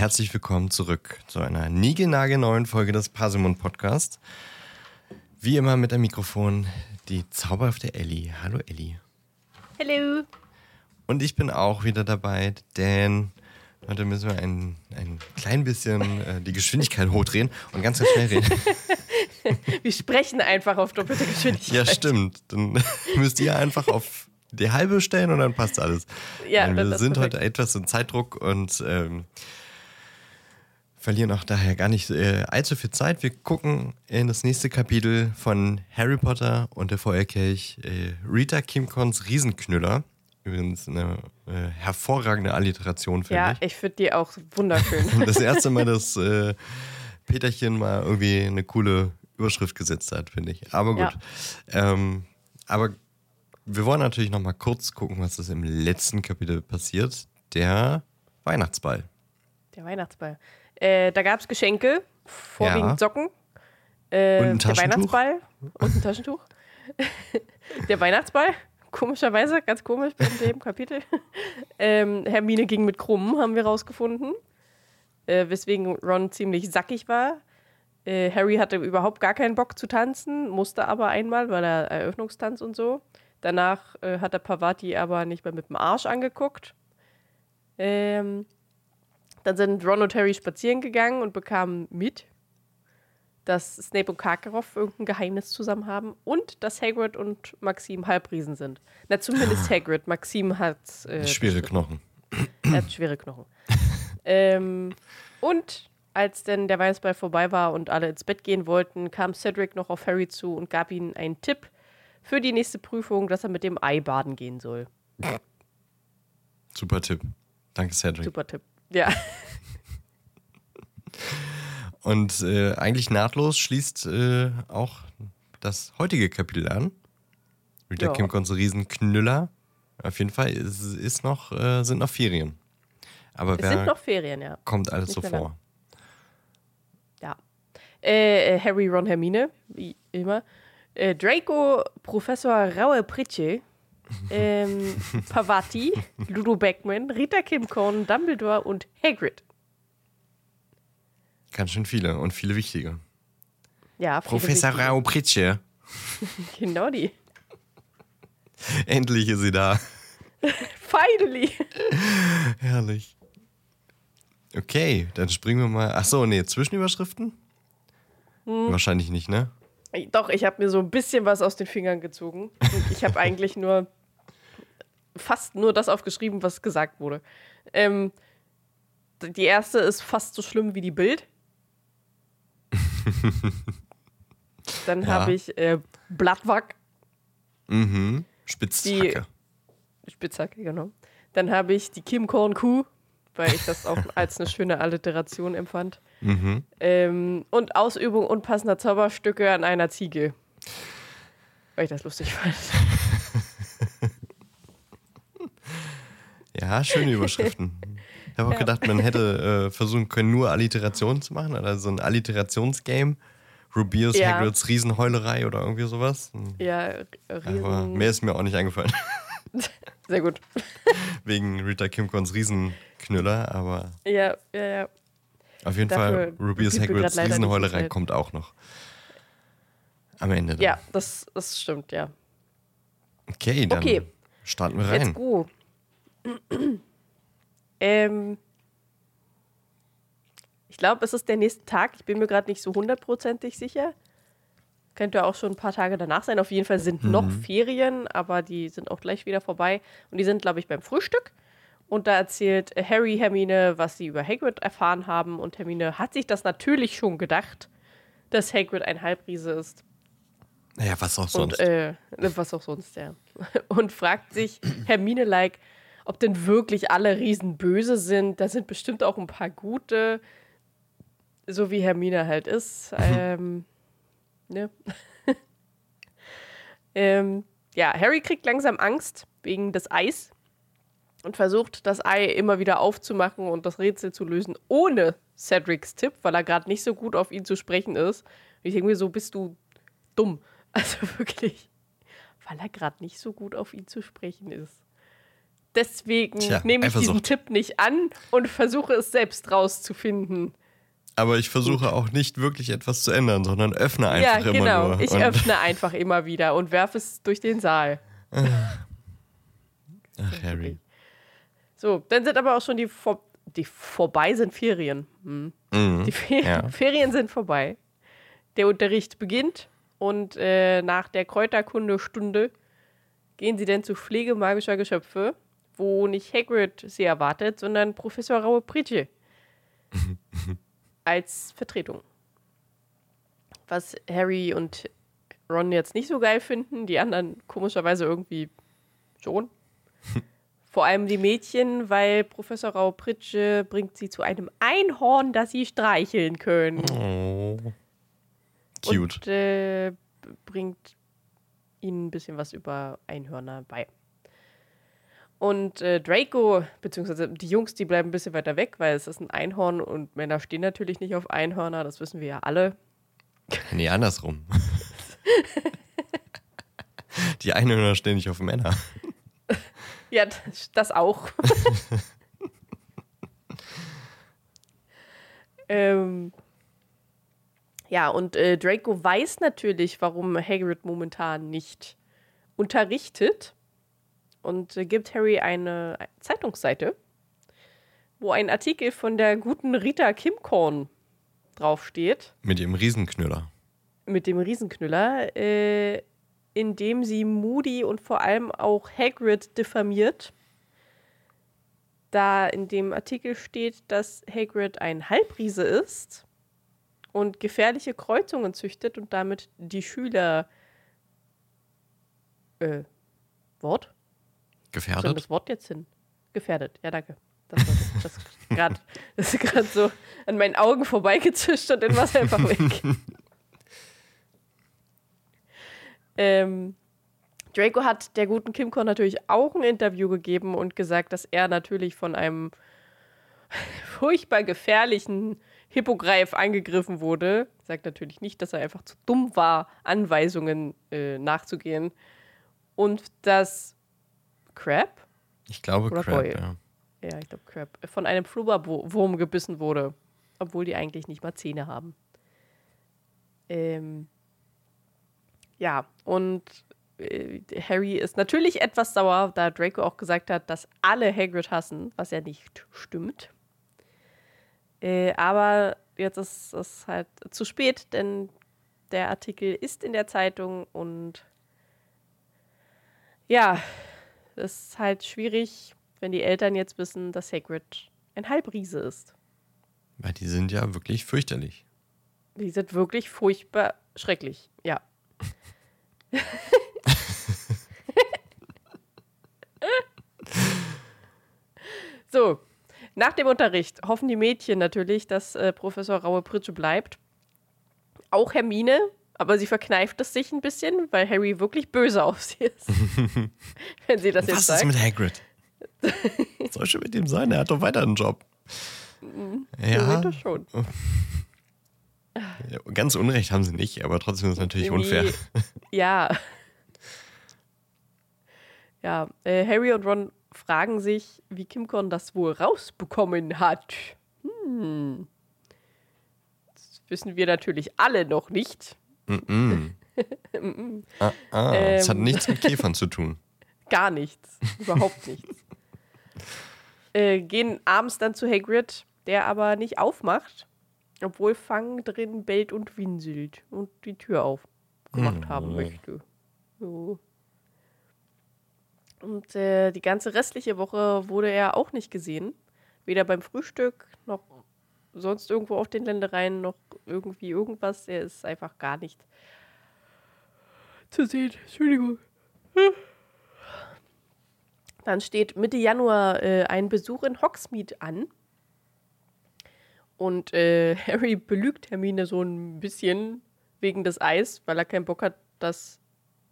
herzlich willkommen zurück zu einer niegelnagelneuen Folge des Parsimon Podcast. Wie immer mit dem Mikrofon die zauberhafte Ellie. Hallo Ellie. Hallo. Und ich bin auch wieder dabei, denn heute müssen wir ein, ein klein bisschen äh, die Geschwindigkeit hochdrehen und ganz, ganz schnell reden. wir sprechen einfach auf doppelte Geschwindigkeit. Ja, stimmt. Dann müsst ihr einfach auf die halbe stellen und dann passt alles. Ja, Nein, wir sind heute etwas in Zeitdruck und ähm, verlieren auch daher gar nicht äh, allzu viel Zeit. Wir gucken in das nächste Kapitel von Harry Potter und der Feuerkelch äh, Rita Kimcons Riesenknüller. Übrigens eine äh, hervorragende Alliteration, finde ja, ich. Ja, ich finde die auch wunderschön. das erste Mal, dass äh, Peterchen mal irgendwie eine coole Überschrift gesetzt hat, finde ich. Aber gut. Ja. Ähm, aber wir wollen natürlich noch mal kurz gucken, was ist im letzten Kapitel passiert. Der Weihnachtsball. Der Weihnachtsball. Äh, da gab es Geschenke, vorwiegend ja. Socken. Äh, und Der Weihnachtsball und ein Taschentuch. der Weihnachtsball, komischerweise, ganz komisch bei dem Kapitel. Ähm, Hermine ging mit Krummen, haben wir rausgefunden. Äh, weswegen Ron ziemlich sackig war. Äh, Harry hatte überhaupt gar keinen Bock zu tanzen, musste aber einmal, weil er Eröffnungstanz und so. Danach äh, hat der Pavati aber nicht mehr mit dem Arsch angeguckt. Ähm, dann sind Ron und Harry spazieren gegangen und bekamen mit, dass Snape und Karkaroff irgendein Geheimnis zusammen haben und dass Hagrid und Maxim Halbriesen sind. Na, zumindest Hagrid. Maxim hat. Äh, schwere Knochen. Er hat schwere Knochen. ähm, und als denn der Weihnachtsball vorbei war und alle ins Bett gehen wollten, kam Cedric noch auf Harry zu und gab ihm einen Tipp, für die nächste Prüfung, dass er mit dem Ei baden gehen soll. Super Tipp. Danke, Cedric. Super Tipp. Ja. Und äh, eigentlich nahtlos schließt äh, auch das heutige Kapitel an. Rita ja. Kim Kons Riesenknüller. Auf jeden Fall ist, ist noch, äh, sind noch Ferien. Aber es sind noch Ferien, ja. Kommt alles so vor. Ja. Äh, äh, Harry, Ron, Hermine, wie immer. Äh, Draco, Professor Raue Pritsche, ähm, Pavati, Ludo Beckman, Rita Kimcorn, Dumbledore und Hagrid. Ganz schön viele und viele wichtige. Ja, viele Professor Rao Pritsche. genau die. Endlich ist sie da. Finally. Herrlich. Okay, dann springen wir mal. Achso, nee, Zwischenüberschriften? Hm. Wahrscheinlich nicht, ne? Doch, ich habe mir so ein bisschen was aus den Fingern gezogen. Und ich habe eigentlich nur fast nur das aufgeschrieben, was gesagt wurde. Ähm, die erste ist fast so schlimm wie die Bild. Dann ja. habe ich äh, Blattwack. Mhm. Spitzhacke. Die, Spitzhacke, genau. Dann habe ich die Kim Korn Kuh weil ich das auch als eine schöne Alliteration empfand. Mhm. Ähm, und Ausübung unpassender Zauberstücke an einer Ziege. Weil ich das lustig fand. ja, schöne Überschriften. Ich habe auch ja. gedacht, man hätte äh, versuchen können, nur Alliterationen zu machen, oder so ein Alliterationsgame. Rubius ja. Hagrids Riesenheulerei oder irgendwie sowas. Ja, Riesen. Aber mehr ist mir auch nicht eingefallen. Sehr gut. Wegen Rita Kimcons Riesenknüller, aber. Ja, ja, ja. Auf jeden Dafür Fall, Rubius Hagrids Riesenheulerei kommt auch noch. Am Ende. Dann. Ja, das, das stimmt, ja. Okay, dann okay. starten wir rein. Let's go. Ähm, ich glaube, es ist der nächste Tag. Ich bin mir gerade nicht so hundertprozentig sicher. Könnte auch schon ein paar Tage danach sein. Auf jeden Fall sind mhm. noch Ferien, aber die sind auch gleich wieder vorbei. Und die sind, glaube ich, beim Frühstück. Und da erzählt Harry Hermine, was sie über Hagrid erfahren haben. Und Hermine hat sich das natürlich schon gedacht, dass Hagrid ein Halbriese ist. Naja, was auch sonst. Und, äh, was auch sonst, ja. Und fragt sich Hermine-like, ob denn wirklich alle Riesen böse sind. Da sind bestimmt auch ein paar gute, so wie Hermine halt ist. ähm, Ne? ähm, ja, Harry kriegt langsam Angst wegen des Eis und versucht, das Ei immer wieder aufzumachen und das Rätsel zu lösen, ohne Cedrics Tipp, weil er gerade nicht so gut auf ihn zu sprechen ist. Und ich denke mir so, bist du dumm. Also wirklich, weil er gerade nicht so gut auf ihn zu sprechen ist. Deswegen Tja, nehme ich diesen Tipp nicht an und versuche es selbst rauszufinden. Aber ich versuche auch nicht wirklich etwas zu ändern, sondern öffne einfach ja, genau. immer nur. Ich öffne einfach immer wieder und werfe es durch den Saal. Ach, Harry. So, dann sind aber auch schon die, vor die vorbei sind Ferien. Hm. Mhm, die Fer ja. Ferien sind vorbei. Der Unterricht beginnt und äh, nach der Kräuterkundestunde gehen sie dann zu Pflege magischer Geschöpfe, wo nicht Hagrid sie erwartet, sondern Professor Raue Pritsche als Vertretung. Was Harry und Ron jetzt nicht so geil finden, die anderen komischerweise irgendwie schon. Vor allem die Mädchen, weil Professor Rau Pritsche bringt sie zu einem Einhorn, das sie streicheln können. Oh. Cute. Und äh, bringt ihnen ein bisschen was über Einhörner bei. Und äh, Draco, beziehungsweise die Jungs, die bleiben ein bisschen weiter weg, weil es ist ein Einhorn und Männer stehen natürlich nicht auf Einhörner, das wissen wir ja alle. Nee, andersrum. die Einhörner stehen nicht auf Männer. Ja, das, das auch. ähm, ja, und äh, Draco weiß natürlich, warum Hagrid momentan nicht unterrichtet und gibt Harry eine Zeitungsseite, wo ein Artikel von der guten Rita Kimkorn draufsteht. Mit dem Riesenknüller. Mit dem Riesenknüller, äh, in dem sie Moody und vor allem auch Hagrid diffamiert. Da in dem Artikel steht, dass Hagrid ein Halbriese ist und gefährliche Kreuzungen züchtet und damit die Schüler. Äh, Wort? Gefährdet? Wo das Wort jetzt hin? Gefährdet, ja, danke. Das, das, das ist gerade so an meinen Augen vorbeigezischt und dann war es einfach weg. ähm, Draco hat der guten Kimco natürlich auch ein Interview gegeben und gesagt, dass er natürlich von einem furchtbar gefährlichen Hippogreif angegriffen wurde. Sagt natürlich nicht, dass er einfach zu dumm war, Anweisungen äh, nachzugehen. Und dass Crab? Ich glaube Oder Crab, Boy? ja. Ja, ich glaube Crab. Von einem Flubberwurm gebissen wurde. Obwohl die eigentlich nicht mal Zähne haben. Ähm, ja, und äh, Harry ist natürlich etwas sauer, da Draco auch gesagt hat, dass alle Hagrid hassen, was ja nicht stimmt. Äh, aber jetzt ist es halt zu spät, denn der Artikel ist in der Zeitung und ja, es ist halt schwierig, wenn die Eltern jetzt wissen, dass Hagrid ein Halbriese ist. Weil die sind ja wirklich fürchterlich. Die sind wirklich furchtbar schrecklich, ja. so, nach dem Unterricht hoffen die Mädchen natürlich, dass äh, Professor Raue Pritsche bleibt. Auch Hermine, aber sie verkneift es sich ein bisschen, weil Harry wirklich böse auf sie ist. Wenn sie das jetzt Was sagt. ist mit Hagrid? Was soll schon mit ihm sein? Er hat doch weiter einen Job. Mhm, ja. schon. Ja, ganz Unrecht haben sie nicht, aber trotzdem ist es natürlich Irgendwie, unfair. Ja. Ja, äh, Harry und Ron fragen sich, wie Kim Korn das wohl rausbekommen hat. Hm. Das wissen wir natürlich alle noch nicht. Mm -mm. ah, ah. Ähm, das hat nichts mit Käfern zu tun. Gar nichts. Überhaupt nichts. Äh, gehen abends dann zu Hagrid, der aber nicht aufmacht, obwohl Fang drin bellt und winselt und die Tür aufgemacht mm. haben möchte. So. Und äh, die ganze restliche Woche wurde er auch nicht gesehen. Weder beim Frühstück noch sonst irgendwo auf den Ländereien noch irgendwie irgendwas. Er ist einfach gar nicht zu sehen. Entschuldigung. Dann steht Mitte Januar äh, ein Besuch in Hogsmeade an. Und äh, Harry belügt Hermine so ein bisschen wegen des Eis, weil er keinen Bock hat, dass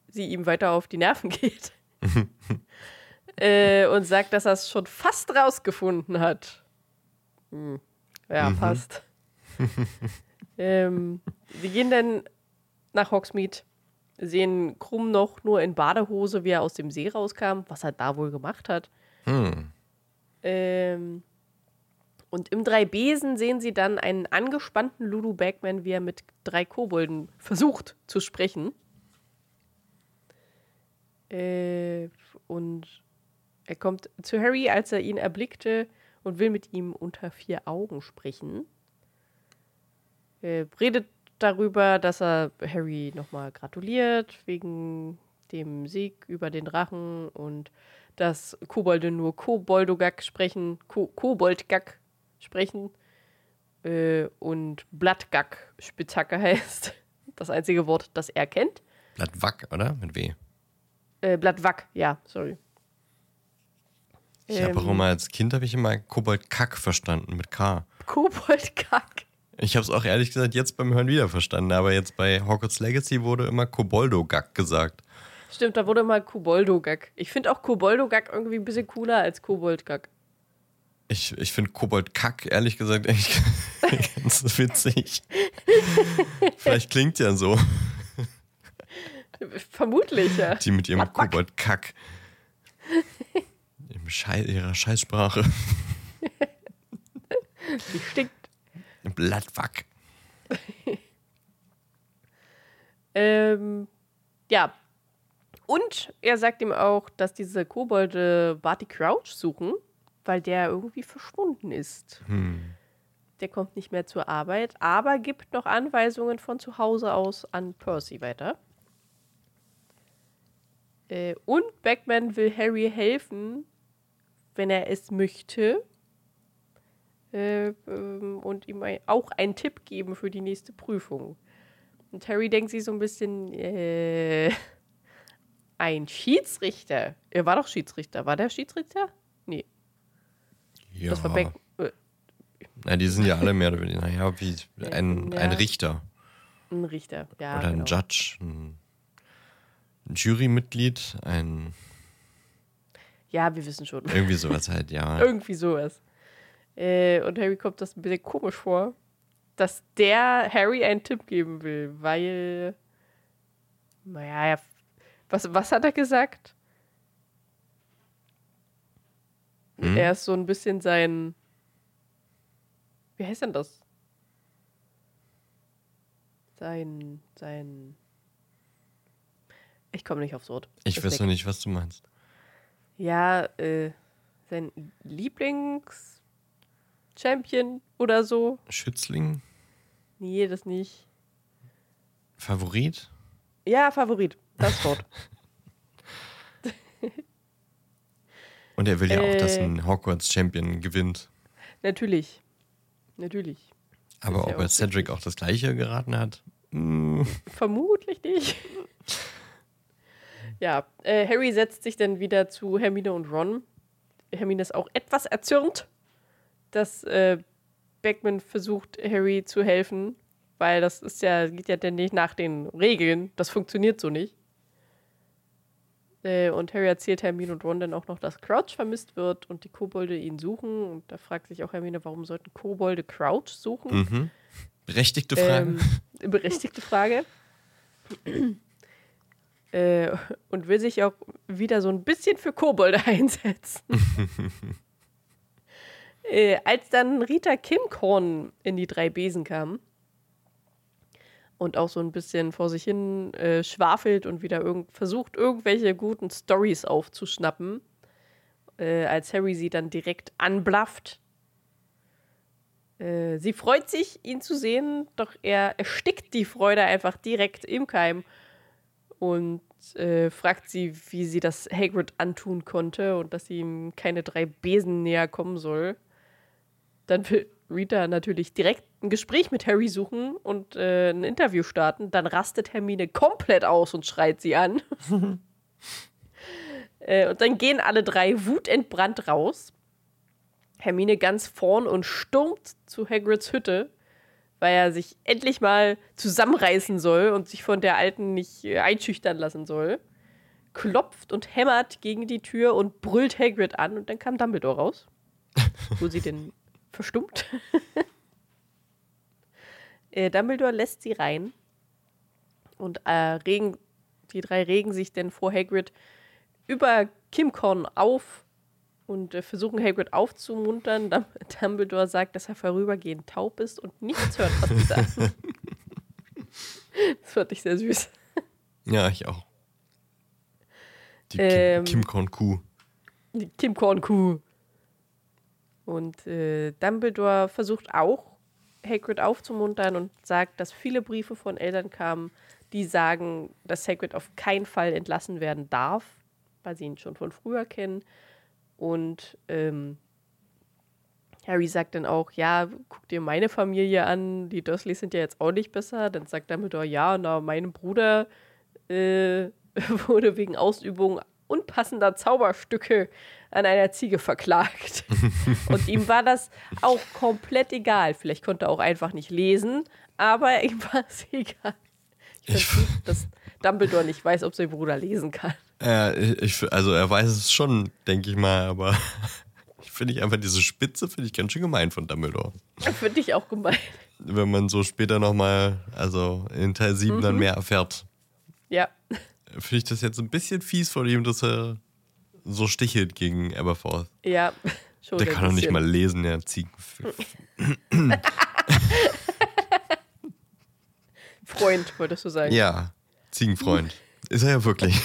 sie ihm weiter auf die Nerven geht. äh, und sagt, dass er es schon fast rausgefunden hat. Hm. Ja, mhm. passt. ähm, wir gehen dann nach Hogsmeade, sehen Krumm noch nur in Badehose, wie er aus dem See rauskam, was er da wohl gemacht hat. Hm. Ähm, und im drei Besen sehen sie dann einen angespannten Lulu Bagman, wie er mit drei Kobolden versucht zu sprechen. Äh, und er kommt zu Harry, als er ihn erblickte und will mit ihm unter vier Augen sprechen. Er redet darüber, dass er Harry nochmal gratuliert wegen dem Sieg über den Drachen und dass Kobolde nur Koboldogak sprechen, Ko Koboldgak sprechen äh, und Blattgak Spitzhacke heißt. Das einzige Wort, das er kennt. Blattwack, oder? Mit W. Äh, Blattwack, ja, sorry. Ich habe auch Ähm. immer als Kind habe ich immer Koboldkack verstanden mit K. Koboldgak. Ich habe es auch ehrlich gesagt jetzt beim Hören wieder verstanden, aber jetzt bei Hogwarts Legacy wurde immer Koboldogak gesagt. Stimmt, da wurde mal Koboldogak. Ich finde auch Koboldogak irgendwie ein bisschen cooler als Koboldgak. Ich, ich finde Koboldkack ehrlich gesagt echt ganz witzig. Vielleicht klingt ja so, Vermutlich, ja. die mit ihrem. Koboldkack. Schei ihrer Scheißsprache. Die stinkt. Blattwack. Ähm, ja. Und er sagt ihm auch, dass diese Kobolde Barty Crouch suchen, weil der irgendwie verschwunden ist. Hm. Der kommt nicht mehr zur Arbeit, aber gibt noch Anweisungen von zu Hause aus an Percy weiter. Äh, und Bagman will Harry helfen, wenn er es möchte. Äh, ähm, und ihm auch einen Tipp geben für die nächste Prüfung. Und Harry denkt sich so ein bisschen, äh, ein Schiedsrichter. Er war doch Schiedsrichter. War der Schiedsrichter? Nee, Ja. das war Bag äh, Na, die sind ja alle mehr oder weniger, naja, wie ein, Ja. ein Richter ein Richter. Ja, oder ein genau. Judge, ein, ein Jurymitglied, ein Ja, wir wissen schon. irgendwie sowas halt, ja. Irgendwie sowas. Äh, und Harry kommt das ein bisschen komisch vor, dass der Harry einen Tipp geben will, weil. Naja, was, was hat er gesagt? Hm? Er ist so ein bisschen sein. Wie heißt denn das? Sein. Sein. Ich komme nicht aufs Wort. Ich weiß noch nicht, was du meinst. Ja, äh, sein Lieblings-Champion oder so. Schützling? Nee, das nicht. Favorit? Ja, Favorit. Das Wort. Und er will ja auch, dass Äh. ein Hogwarts-Champion gewinnt. Natürlich. Natürlich. Aber ja ob er Cedric richtig. auch das gleiche geraten hat? Hm, Vermutlich nicht. ja, äh, Harry setzt sich dann wieder zu Hermine und Ron. Hermine ist auch etwas erzürnt, dass äh, Beckman versucht, Harry zu helfen, weil das ist ja, geht ja dann nicht nach den Regeln. Das funktioniert so nicht. Äh, und Harry erzählt Hermine und Ron dann auch noch, dass Crouch vermisst wird und die Kobolde ihn suchen. Und da fragt sich auch Hermine, warum sollten Kobolde Crouch suchen? mhm. Berechtigte Frage. Ähm, berechtigte Frage. äh, und will sich auch wieder so ein bisschen für Kobolde einsetzen. äh, als dann Rita Kimkorn in die drei Besen kam und auch so ein bisschen vor sich hin äh, schwafelt und wieder irgend versucht, irgendwelche guten Stories aufzuschnappen, äh, als Harry sie dann direkt anblafft, äh, sie freut sich, ihn zu sehen, doch er erstickt die Freude einfach direkt im Keim und äh, fragt sie, wie sie das Hagrid antun konnte und dass sie ihm keine drei Besen näher kommen soll. Dann will Rita natürlich direkt ein Gespräch mit Harry suchen und äh, ein Interview starten. Dann rastet Hermine komplett aus und schreit sie an. äh, und dann gehen alle drei wutentbrannt raus. Hermine ganz vorn und stürmt zu Hagrids Hütte, weil er sich endlich mal zusammenreißen soll und sich von der Alten nicht äh, einschüchtern lassen soll. Klopft und hämmert gegen die Tür und brüllt Hagrid an und dann kam Dumbledore raus. wo sie denn verstummt. äh, Dumbledore lässt sie rein und äh, regen, die drei regen sich dann vor Hagrid über Kimcorn auf und äh, versuchen Hagrid aufzumuntern. Dumbledore sagt, dass er vorübergehend taub ist und nichts hört, was sie sagen. das fand ich sehr süß. Ja, ich auch. Die ähm, Kim, Kim Korn Kuh. Die Kim Korn Kuh. Und äh, Dumbledore versucht auch, Hagrid aufzumuntern und sagt, dass viele Briefe von Eltern kamen, die sagen, dass Hagrid auf keinen Fall entlassen werden darf, weil sie ihn schon von früher kennen. Und ähm, Harry sagt dann auch, ja, guck dir meine Familie an, die Dursleys sind ja jetzt auch nicht besser. Dann sagt Dumbledore, ja, na, mein Bruder äh, wurde wegen Ausübung unpassender Zauberstücke an einer Ziege verklagt. Und ihm war das auch komplett egal. Vielleicht konnte er auch einfach nicht lesen, aber ihm war es egal. Ich finde dass Dumbledore nicht weiß, ob sein Bruder lesen kann. Ja, ich, also er weiß es schon, denke ich mal, aber ich finde ich einfach diese Spitze, finde ich ganz schön gemein von Dumbledore. Finde ich auch gemein. Wenn man so später nochmal, also in Teil 7 mhm. dann mehr erfährt. Ja. Finde ich das jetzt ein bisschen fies von ihm, dass er so stichelt gegen Aberforth. Ja, schon. Der kann doch nicht mal lesen, der Ziegen. Freund, wolltest du sagen. Ja, Ziegenfreund. Ist er ja wirklich.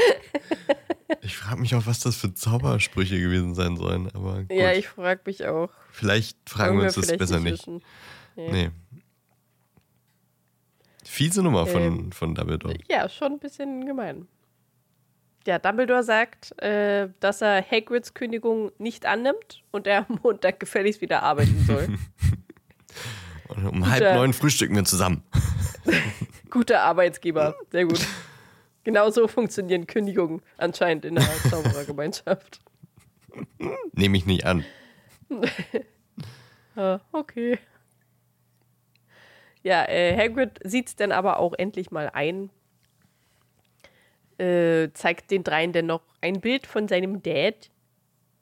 Ich frage mich auch, was das für Zaubersprüche gewesen sein sollen. Aber gut. Ja, ich frage mich auch. Vielleicht fragen wir uns das besser nicht. nicht. Nee. nee. Fiese Nummer von, ähm, von Dumbledore. Ja, schon ein bisschen gemein. Ja, Dumbledore sagt, äh, dass er Hagrids Kündigung nicht annimmt und er am Montag gefälligst wieder arbeiten soll. und um Guter, halb neun frühstücken wir zusammen. Guter Arbeitsgeber, sehr gut. Genauso funktionieren Kündigungen anscheinend in der Zauberergemeinschaft. Nehme ich nicht an. ah, okay. Ja, äh, Hagrid sieht es dann aber auch endlich mal ein. Äh, zeigt den dreien dann noch ein Bild von seinem Dad,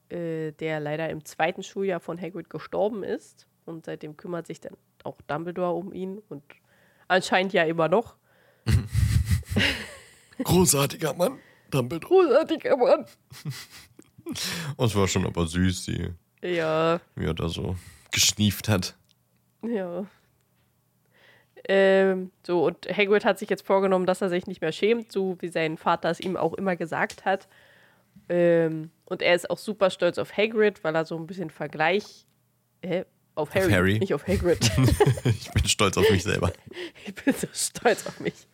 äh, der leider im zweiten Schuljahr von Hagrid gestorben ist. Und seitdem kümmert sich dann auch Dumbledore um ihn und anscheinend ja immer noch. Großartiger Mann, Dumbledore. Großartiger Mann. Und es war schon aber süß, sie. Ja. Wie er da so geschnieft hat. Ja. Ähm, so, und Hagrid hat sich jetzt vorgenommen, dass er sich nicht mehr schämt, so wie sein Vater es ihm auch immer gesagt hat. Ähm, und er ist auch super stolz auf Hagrid, weil er so ein bisschen Vergleich. Äh, auf Harry, auf Harry, nicht auf Hagrid. ich bin stolz auf mich selber. ich bin so stolz auf mich.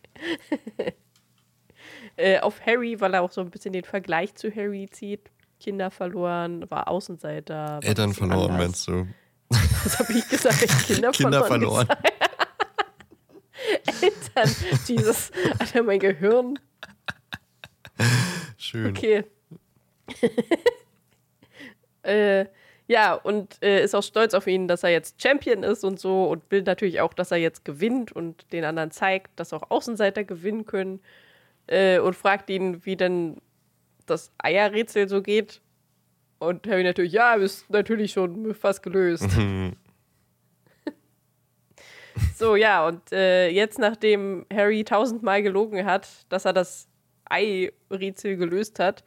Äh, auf Harry, weil er auch so ein bisschen den Vergleich zu Harry zieht. Kinder verloren, war Außenseiter. War Eltern verloren, anders. meinst du? Was habe ich gesagt? Kinder, Kinder verloren. verloren. Eltern. Jesus, Alter, mein Gehirn. Schön. Okay. äh, ja, und äh, ist auch stolz auf ihn, dass er jetzt Champion ist und so und will natürlich auch, dass er jetzt gewinnt und den anderen zeigt, dass auch Außenseiter gewinnen können. Äh, und fragt ihn, wie denn das Eierrätsel so geht. Und Harry natürlich, ja, ist natürlich schon fast gelöst. So, ja, und äh, jetzt, nachdem Harry tausendmal gelogen hat, dass er das Ei-Rätsel gelöst hat,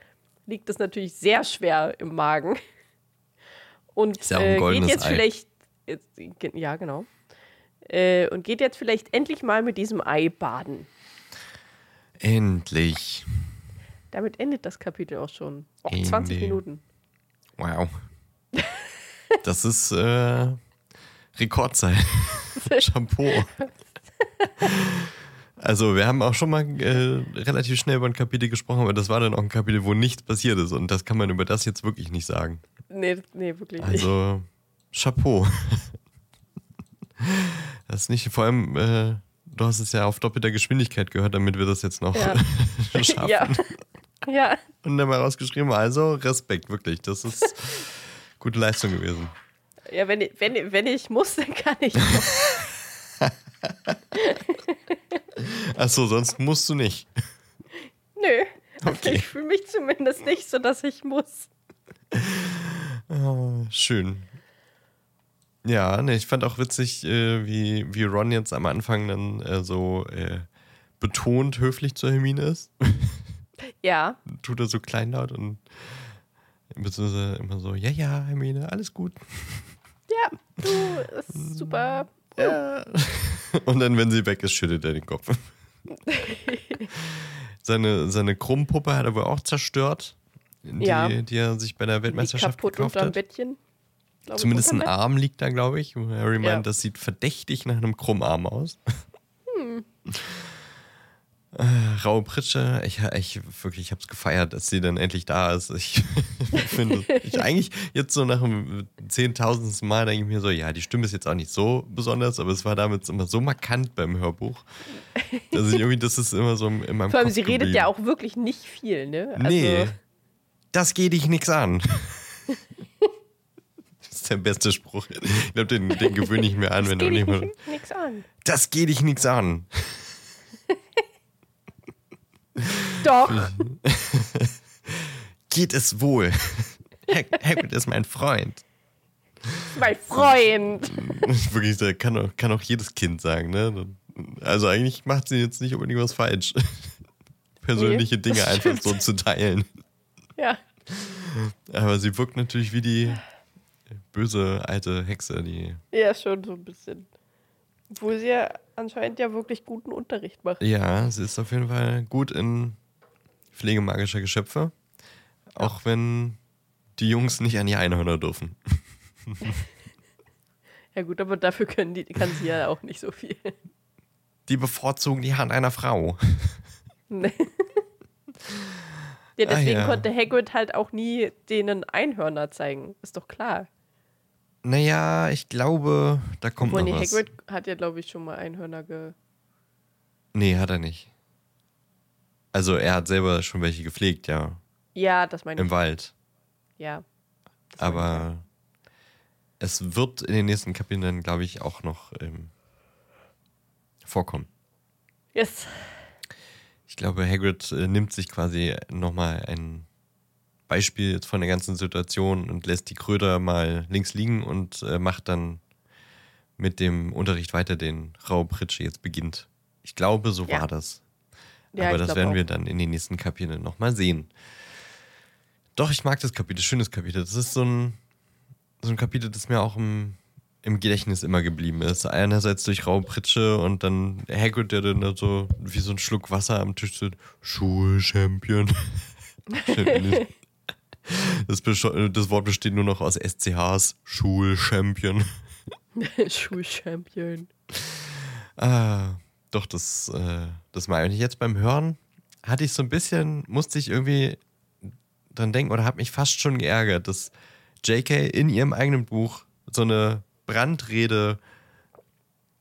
liegt es natürlich sehr schwer im Magen. Und Ist ja auch ein äh, geht jetzt Ei. vielleicht. Jetzt, ja, genau. Äh, und geht jetzt vielleicht endlich mal mit diesem Ei baden. Endlich. Damit endet das Kapitel auch schon. Auch 20 Minuten. Wow. Das ist äh, Rekordzeit. Shampoo. Also, wir haben auch schon mal äh, relativ schnell über ein Kapitel gesprochen, aber das war dann auch ein Kapitel, wo nichts passiert ist. Und das kann man über das jetzt wirklich nicht sagen. Nee, nee, wirklich nicht. Also, Chapeau. Das ist nicht, vor allem, äh, du hast es ja auf doppelter Geschwindigkeit gehört, damit wir das jetzt noch ja. schaffen. Ja. ja. Und dann mal rausgeschrieben, also Respekt, wirklich. Das ist gute Leistung gewesen. Ja, wenn, ich, wenn, wenn ich muss, dann kann ich. Achso, sonst musst du nicht. Nö. Okay. Ich fühle mich zumindest nicht so, dass ich muss. Oh, schön. Ja, ne, ich fand auch witzig, äh, wie, wie Ron jetzt am Anfang dann äh, so äh, betont höflich zur Hermine ist. Ja. Tut er so kleinlaut und beziehungsweise immer so, ja, ja, Hermine, alles gut. Ja, du, ist super. Ja. Und dann, wenn sie weg ist, schüttelt er den Kopf. seine, seine Krummpuppe hat er wohl auch zerstört, die, Ja. die er sich bei der Die Weltmeisterschaft kaputt gekauft unterm hat. Bettchen. Glaub ich, Zumindest ein. Arm liegt da, glaube ich. Harry Ja. meint, das sieht verdächtig nach einem Krummarm aus. Hm. Äh, Raue Pritsche, ich, ich wirklich, ich habe es gefeiert, dass sie dann endlich da ist. Ich finde, ich eigentlich jetzt so nach dem zehntausendsten Mal denke ich mir so, ja, die Stimme ist jetzt auch nicht so besonders, aber es war damals immer so markant beim Hörbuch, dass ich irgendwie, das ist immer so in meinem Vor allem, Kopf sie redet geblieben. ja auch wirklich nicht viel, ne? Also, Nee, das geht dich nix an. Ist der beste Spruch. Ich glaube, den, den gewöhne ich mir an, wenn du geht nicht dich mal. nichts an. Das geht dich nix an. Doch, Geht es wohl. Hag- Hagrid ist mein Freund. mein Freund. Wirklich, da kann auch, kann auch jedes Kind sagen, ne? Also eigentlich macht sie jetzt nicht unbedingt was falsch. Persönliche Nee, Dinge einfach so zu teilen. Ja, Aber sie wirkt natürlich wie die böse alte Hexe, die. ja, schon so ein bisschen. Obwohl sie ja anscheinend ja wirklich guten Unterricht macht. Ja, sie ist auf jeden Fall gut in Pflege magischer Geschöpfe. Auch wenn die Jungs nicht an die Einhörner dürfen. Ja gut, aber dafür können die, kann sie ja auch nicht so viel. Die bevorzugen die Hand einer Frau. Nee. ja, Ah, deswegen ja. konnte Hagrid halt auch nie denen Einhörner zeigen. Ist doch klar. Naja, ich glaube, da kommt Obwohl, noch nee, was. Hagrid hat ja, glaube ich, schon mal Einhörner ge... Nee, hat er nicht. Also er hat selber schon welche gepflegt, ja. Ja, das meine ich. Im Wald. Ja. Aber es wird in den nächsten Kapiteln, glaube ich, auch noch ähm, vorkommen. Yes. Ich glaube, Hagrid äh, nimmt sich quasi nochmal ein Beispiel jetzt von der ganzen Situation und lässt die Kröter mal links liegen und äh, macht dann mit dem Unterricht weiter, den Rau Pritsche jetzt beginnt. Ich glaube, so Ja. war das. Ja, Aber das werden auch. wir dann in den nächsten Kapiteln nochmal sehen. Doch, ich mag das Kapitel, schönes Kapitel. Das ist so ein, so ein Kapitel, das mir auch im, im Gedächtnis immer geblieben ist. Einerseits durch Raum Pritsche und dann Hagrid, der dann da so wie so ein Schluck Wasser am Tisch sitzt. Schulchampion. das, das Wort besteht nur noch aus SCHs. Schulchampion. Schulchampion. Ah, doch, das, äh, das meine ich jetzt beim Hören. Hatte ich so ein bisschen, musste ich irgendwie dran denken oder habe mich fast schon geärgert, dass JK in ihrem eigenen Buch so eine Brandrede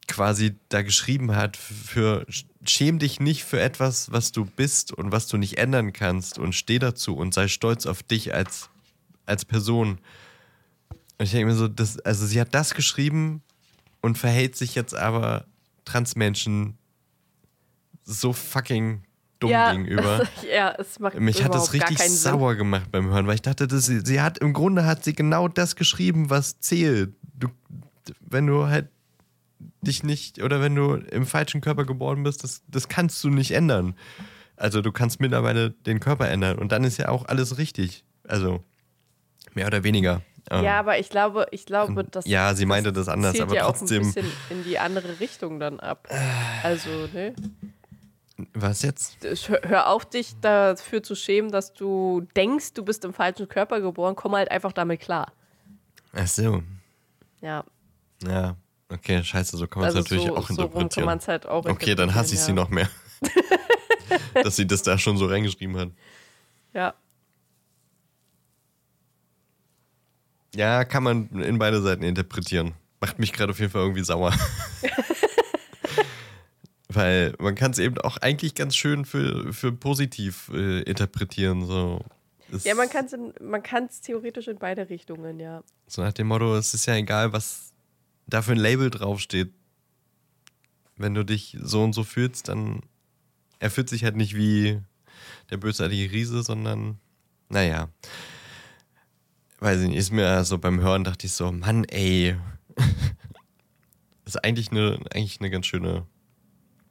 quasi da geschrieben hat für schäm dich nicht für etwas, was du bist und was du nicht ändern kannst und steh dazu und sei stolz auf dich als, als Person. Und ich denke mir so, das, also sie hat das geschrieben und verhält sich jetzt aber Transmenschen so fucking dumm ja, gegenüber. ja, es macht Mich hat das richtig keinen Sinn. sauer gemacht beim Hören, weil ich dachte, dass sie, sie hat im Grunde hat sie genau das geschrieben, was zählt. Du, wenn du halt dich nicht oder wenn du im falschen Körper geboren bist, das, das kannst du nicht ändern. Also du kannst mittlerweile den Körper ändern und dann ist ja auch alles richtig. Also mehr oder weniger. Ähm, Ja, aber ich glaube, ich glaube, dass. ja, sie meinte das anders, aber ja trotzdem. Auch ein bisschen in die andere Richtung dann ab. Also, ne? Was jetzt? Hör hör auf, dich dafür zu schämen, dass du denkst, du bist im falschen Körper geboren. Komm halt einfach damit klar. Ach so. Ja. Ja. Okay, scheiße, so kann man es Also natürlich so, auch so rum kann interpretieren. man es halt auch okay, dann hasse ich sie interpretieren, noch mehr. Dass sie das da schon so reingeschrieben hat. Ja. Ja, kann man in beide Seiten interpretieren. Macht mich gerade auf jeden Fall irgendwie sauer. Weil man kann es eben auch eigentlich ganz schön für, für positiv äh, interpretieren. So. Es- Ja, man kann es theoretisch in beide Richtungen, ja. So nach dem Motto, es ist ja egal, was da für ein Label draufsteht. Wenn du dich so und so fühlst, dann er fühlt sich halt nicht wie der bösartige Riese, sondern naja. Weiß ich nicht, ist mir so beim Hören dachte ich so, Mann, ey. ist eigentlich eine, eigentlich eine ganz schöne,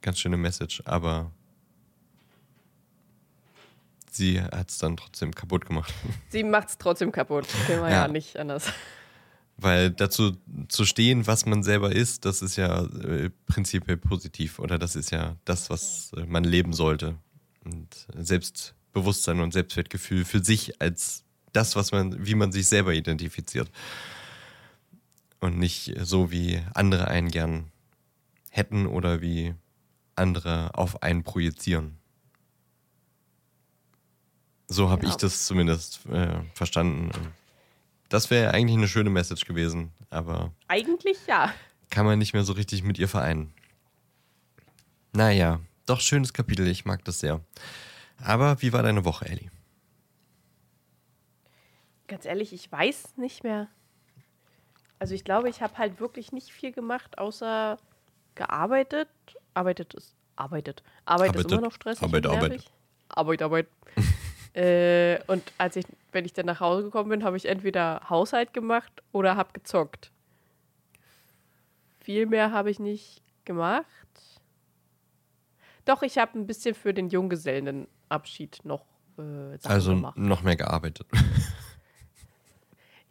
ganz schöne Message, aber sie hat es dann trotzdem kaputt gemacht. Sie macht es trotzdem kaputt. Können wir ja. ja nicht anders. Weil dazu zu stehen, was man selber ist, das ist ja äh, prinzipiell positiv oder das ist ja das, was äh, man leben sollte. Und Selbstbewusstsein und Selbstwertgefühl für sich als das, was man, wie man sich selber identifiziert. Und nicht so, wie andere einen gern hätten oder wie andere auf einen projizieren. So habe genau. ich das zumindest äh, verstanden. Das wäre eigentlich eine schöne Message gewesen, aber. Eigentlich ja. Kann man nicht mehr so richtig mit ihr vereinen. Naja, doch schönes Kapitel, ich mag das sehr. Aber wie war deine Woche, Ellie? Ganz ehrlich, ich weiß nicht mehr. Also ich glaube, ich habe halt wirklich nicht viel gemacht, außer gearbeitet. Arbeitet ist arbeitet. Arbeit arbeitet. ist immer noch stressig. Arbeit, Arbeit. Arbeit, Arbeit. Äh, und als ich, wenn ich dann nach Hause gekommen bin, habe ich entweder Haushalt gemacht oder habe gezockt. Viel mehr habe ich nicht gemacht. Doch, ich habe ein bisschen für den Junggesellenabschied noch äh, Sachen also gemacht. noch mehr gearbeitet.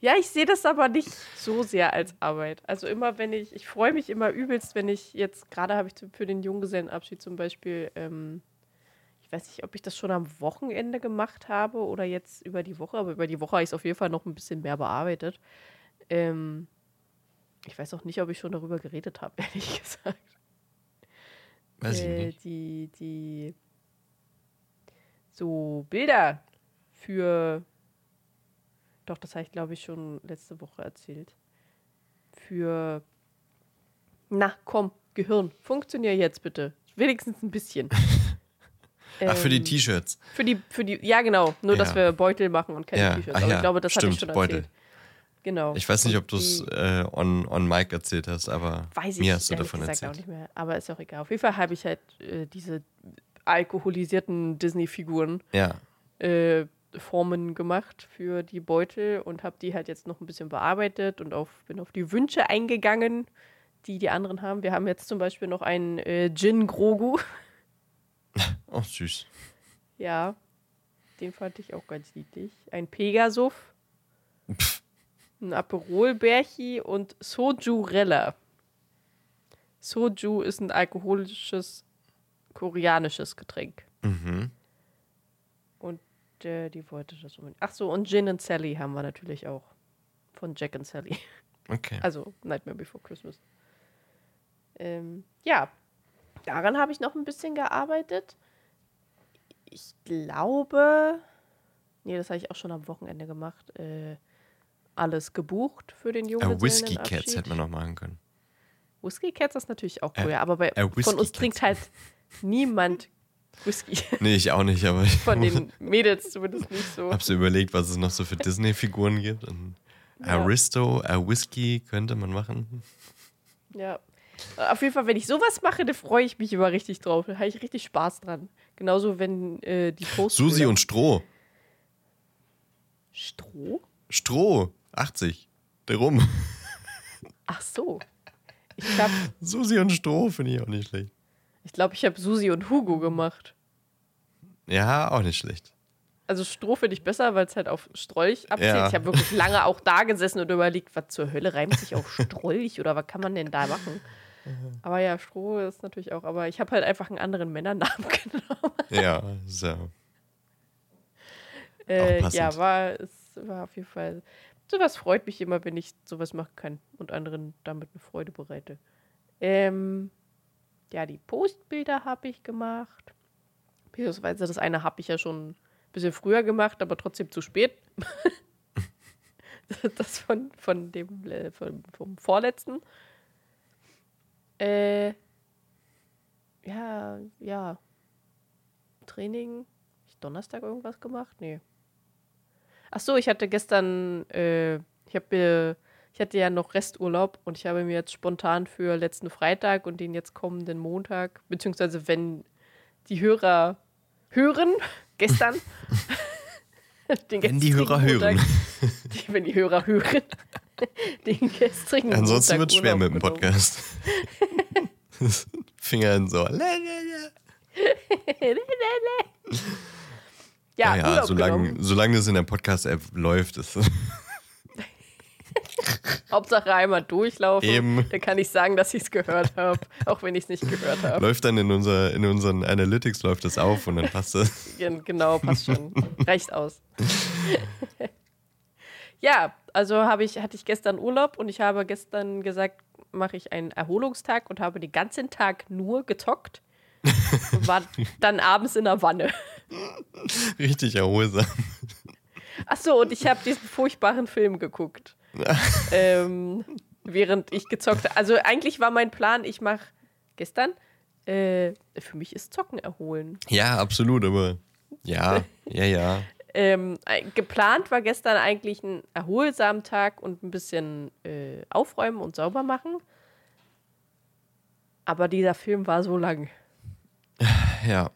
Ja, ich sehe das aber nicht so sehr als Arbeit. Also immer, wenn ich, ich freue mich immer übelst, wenn ich jetzt, gerade habe ich für den Junggesellenabschied zum Beispiel, ähm, ich weiß nicht, ob ich das schon am Wochenende gemacht habe oder jetzt über die Woche, aber über die Woche habe ich es auf jeden Fall noch ein bisschen mehr bearbeitet. Ähm, ich weiß auch nicht, ob ich schon darüber geredet habe, ehrlich gesagt. Weiß ich äh, nicht. Die, die so Bilder für doch, das habe ich, glaube ich, schon letzte Woche erzählt. Für. Na, komm, Gehirn, funktioniert jetzt bitte. Wenigstens ein bisschen. Ach, ähm, für die ähm, T-Shirts. Für die, für die, ja, genau. Nur, ja. dass wir Beutel machen und keine ja. T-Shirts. Aber ja. ich glaube, das habe ich schon erzählt. Beutel. Genau. Ich weiß nicht, ob du es äh, on, on Mic erzählt hast, aber weiß mir ich, hast du davon erzählt. Auch nicht mehr. Aber ist auch egal. Auf jeden Fall habe ich halt äh, diese alkoholisierten Disney-Figuren ja. äh, Formen gemacht für die Beutel und habe die halt jetzt noch ein bisschen bearbeitet und auf, bin auf die Wünsche eingegangen, die die anderen haben. Wir haben jetzt zum Beispiel noch einen äh, Gin Grogu. Oh, süß. Ja, den fand ich auch ganz niedlich. Ein Pegasuff, ein Aperol Bärchi und Sojurella. Soju ist ein alkoholisches koreanisches Getränk. Mhm der, die wollte das unbedingt. Ach so, und Gin and Sally haben wir natürlich auch. Von Jack and Sally. Okay. Also Nightmare Before Christmas. Ähm, ja, daran habe ich noch ein bisschen gearbeitet. Ich glaube, nee, das habe ich auch schon am Wochenende gemacht. Äh, alles gebucht für den Jungen. Uh, Whiskey Cats hätte man noch machen können. Whiskey Cats ist natürlich auch cool, uh, ja, aber bei, uh, von uns trinkt halt niemand Whisky. Nee, ich auch nicht, aber ich. Von den Mädels zumindest nicht so. Hab's überlegt, was es noch so für Disney-Figuren gibt. Und ja. Aristo, Whisky könnte man machen. Ja. Auf jeden Fall, wenn ich sowas mache, da freue ich mich immer richtig drauf. Da habe ich richtig Spaß dran. Genauso, wenn äh, die Posts. Susi und Stroh. Stroh? Stroh, 80. Der rum. Ach so. Ich glaub, Susi und Stroh finde ich auch nicht schlecht. Ich glaube, ich habe Susi und Hugo gemacht. Ja, auch nicht schlecht. Also Stroh finde ich besser, weil es halt auf Strolch abzielt. Ja. Ich habe wirklich lange auch da gesessen und überlegt, was zur Hölle reimt sich auf Strolch oder was kann man denn da machen? Aber ja, Stroh ist natürlich auch, aber ich habe halt einfach einen anderen Männernamen genommen. Ja, so. Äh, ja, war, es war auf jeden Fall. Sowas freut mich immer, wenn ich sowas machen kann und anderen damit eine Freude bereite. Ähm, ja, die Postbilder habe ich gemacht. Beziehungsweise das eine habe ich ja schon ein bisschen früher gemacht, aber trotzdem zu spät. das von, von dem äh, von, vom vorletzten. Äh, ja, ja. Training. Ich Donnerstag irgendwas gemacht? Nee. Ach so, ich hatte gestern, äh, ich habe mir ich hatte ja noch Resturlaub und ich habe mir jetzt spontan für letzten Freitag und den jetzt kommenden Montag, beziehungsweise wenn die Hörer hören, gestern. wenn die Hörer Montag, hören. Die, wenn die Hörer hören. den gestrigen Ansonsten wird es schwer mit dem Podcast. Finger in so. Ja, naja, Urlaub solange, genommen. solange das in der Podcast-App läuft, ist Hauptsache einmal durchlaufen. Eben. Dann kann ich sagen, dass ich es gehört habe, auch wenn ich es nicht gehört habe. läuft dann in, unser, in unseren Analytics läuft das auf und dann passt das. Gen- Genau, passt schon. Reicht aus. ja, also habe ich, hatte ich gestern Urlaub und ich habe gestern gesagt, mache ich einen Erholungstag und habe den ganzen Tag nur gezockt und war dann abends in der Wanne. Richtig erholsam. Achso, und ich habe diesen furchtbaren Film geguckt. ähm, während ich gezockt habe. Also eigentlich war mein Plan, ich mache gestern, äh, für mich ist Zocken erholen. Ja, absolut, aber ja, ja, ja. Ähm, äh, geplant war gestern eigentlich ein erholsamen Tag und ein bisschen äh, aufräumen und sauber machen. Aber dieser Film war so lang, Ja,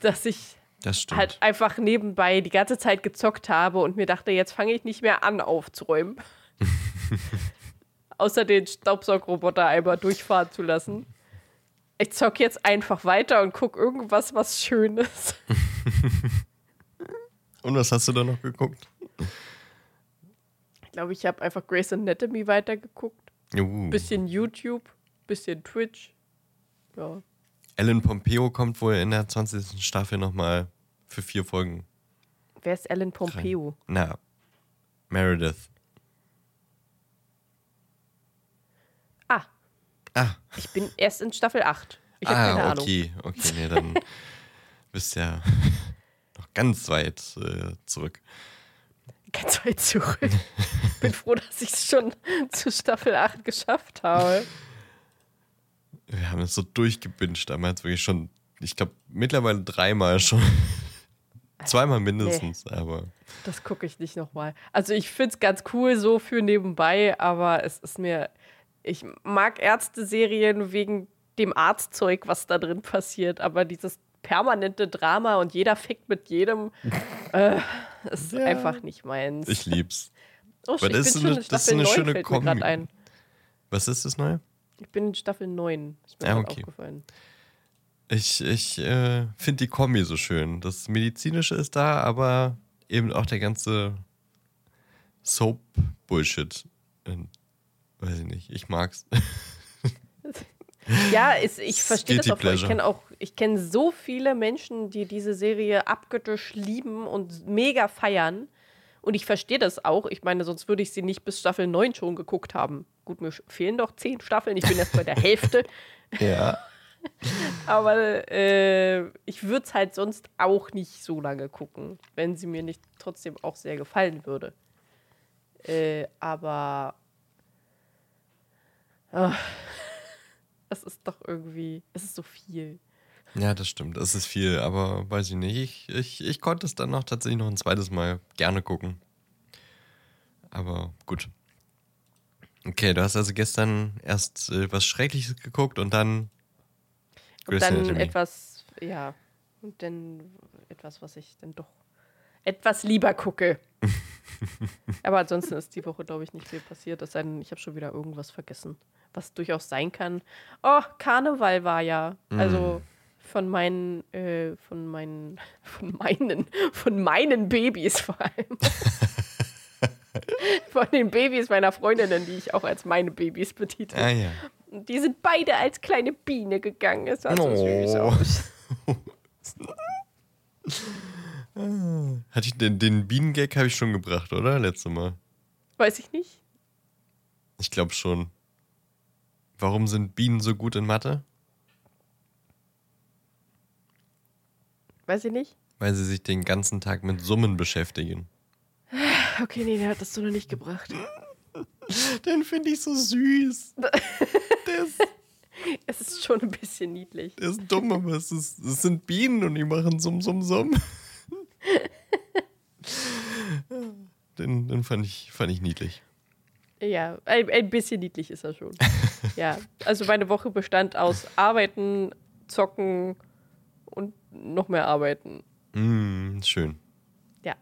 dass ich das halt einfach nebenbei die ganze Zeit gezockt habe und mir dachte, jetzt fange ich nicht mehr an aufzuräumen. Außer den Staubsaugroboter einmal durchfahren zu lassen. Ich zock jetzt einfach weiter und guck irgendwas, was Schönes. Und was hast du da noch geguckt? Ich glaube, ich habe einfach Grey's Anatomy weitergeguckt. Uh. Bisschen YouTube, bisschen Twitch. Ja. Ellen Pompeo kommt wohl in der 20. Staffel nochmal für vier Folgen. Wer ist Ellen Pompeo? Na, Meredith. Ah, Ah, ich bin erst in Staffel 8. Ich habe keine ah Ahnung. okay, okay, nee, dann bist ja ganz weit äh, zurück. Ganz weit zurück. bin froh, dass ich es schon zu Staffel 8 geschafft habe. Wir haben es so durchgebinged damals wirklich schon, ich glaube, mittlerweile dreimal schon. Zweimal mindestens, aber Das gucke ich nicht nochmal. Also ich finde es ganz cool so für nebenbei, aber es ist mir. Ich mag Ärzte-Serien wegen dem Arztzeug, was da drin passiert, aber dieses permanente Drama und jeder fickt mit jedem, äh, ist Ja. einfach nicht meins. ich lieb's. oh, aber ich das bin ist schon eine- in das ist eine 9, schöne Kombi. ein. Was ist das Neue? Ich bin in Staffel 9. Ist mir Ja, okay. aufgefallen. Ich, ich äh, finde die Kombi so schön. Das Medizinische ist da, aber eben auch der ganze Soap-Bullshit. Weiß ich nicht, ich mag's. Ja, ist, ich verstehe das auch. voll. Ich kenne auch, ich kenne so viele Menschen, die diese Serie abgöttisch lieben und mega feiern. Und ich verstehe das auch. Ich meine, sonst würde ich sie nicht bis Staffel 9 schon geguckt haben. Gut, mir fehlen doch zehn Staffeln. Ich bin erst bei der Hälfte. Ja. Aber äh, ich würde es halt sonst auch nicht so lange gucken, wenn sie mir nicht trotzdem auch sehr gefallen würde. Äh, aber ah, es ist doch irgendwie, es ist so viel. Ja, das stimmt. Es ist viel, aber weiß ich nicht. Ich, ich, ich konnte es dann noch tatsächlich noch ein zweites Mal gerne gucken. Aber gut. Okay, du hast also gestern erst äh, was Schreckliches geguckt und dann Und dann Anatomy. etwas, ja, und dann etwas, was ich dann doch etwas lieber gucke. Aber ansonsten ist die Woche, glaube ich, nicht viel passiert. Es sei denn, ich habe schon wieder irgendwas vergessen, was durchaus sein kann. Oh, Karneval war ja. Also von meinen, äh, von meinen, von meinen, von meinen Babys vor allem. von den Babys meiner Freundinnen, die ich auch als meine Babys betitel. Ah ja. Die sind beide als kleine Biene gegangen. Es sah so Oh. süß aus. Hatte ich den, den Bienengag habe ich schon gebracht, oder? Letztes Mal. Weiß ich nicht. Ich glaube schon. Warum sind Bienen so gut in Mathe? Weiß ich nicht. Weil sie sich den ganzen Tag mit Summen beschäftigen. Okay, nee, der hat das so noch nicht gebracht. Den finde ich so süß. Es ist schon ein bisschen niedlich. der ist dumm, aber es, ist, es sind Bienen und die machen Summ, Summ, Summ. Den, den fand, ich, fand ich niedlich. Ja, ein, ein bisschen niedlich ist er schon. Ja, also meine Woche bestand aus Arbeiten, Zocken und noch mehr Arbeiten. Mm, schön. Ja.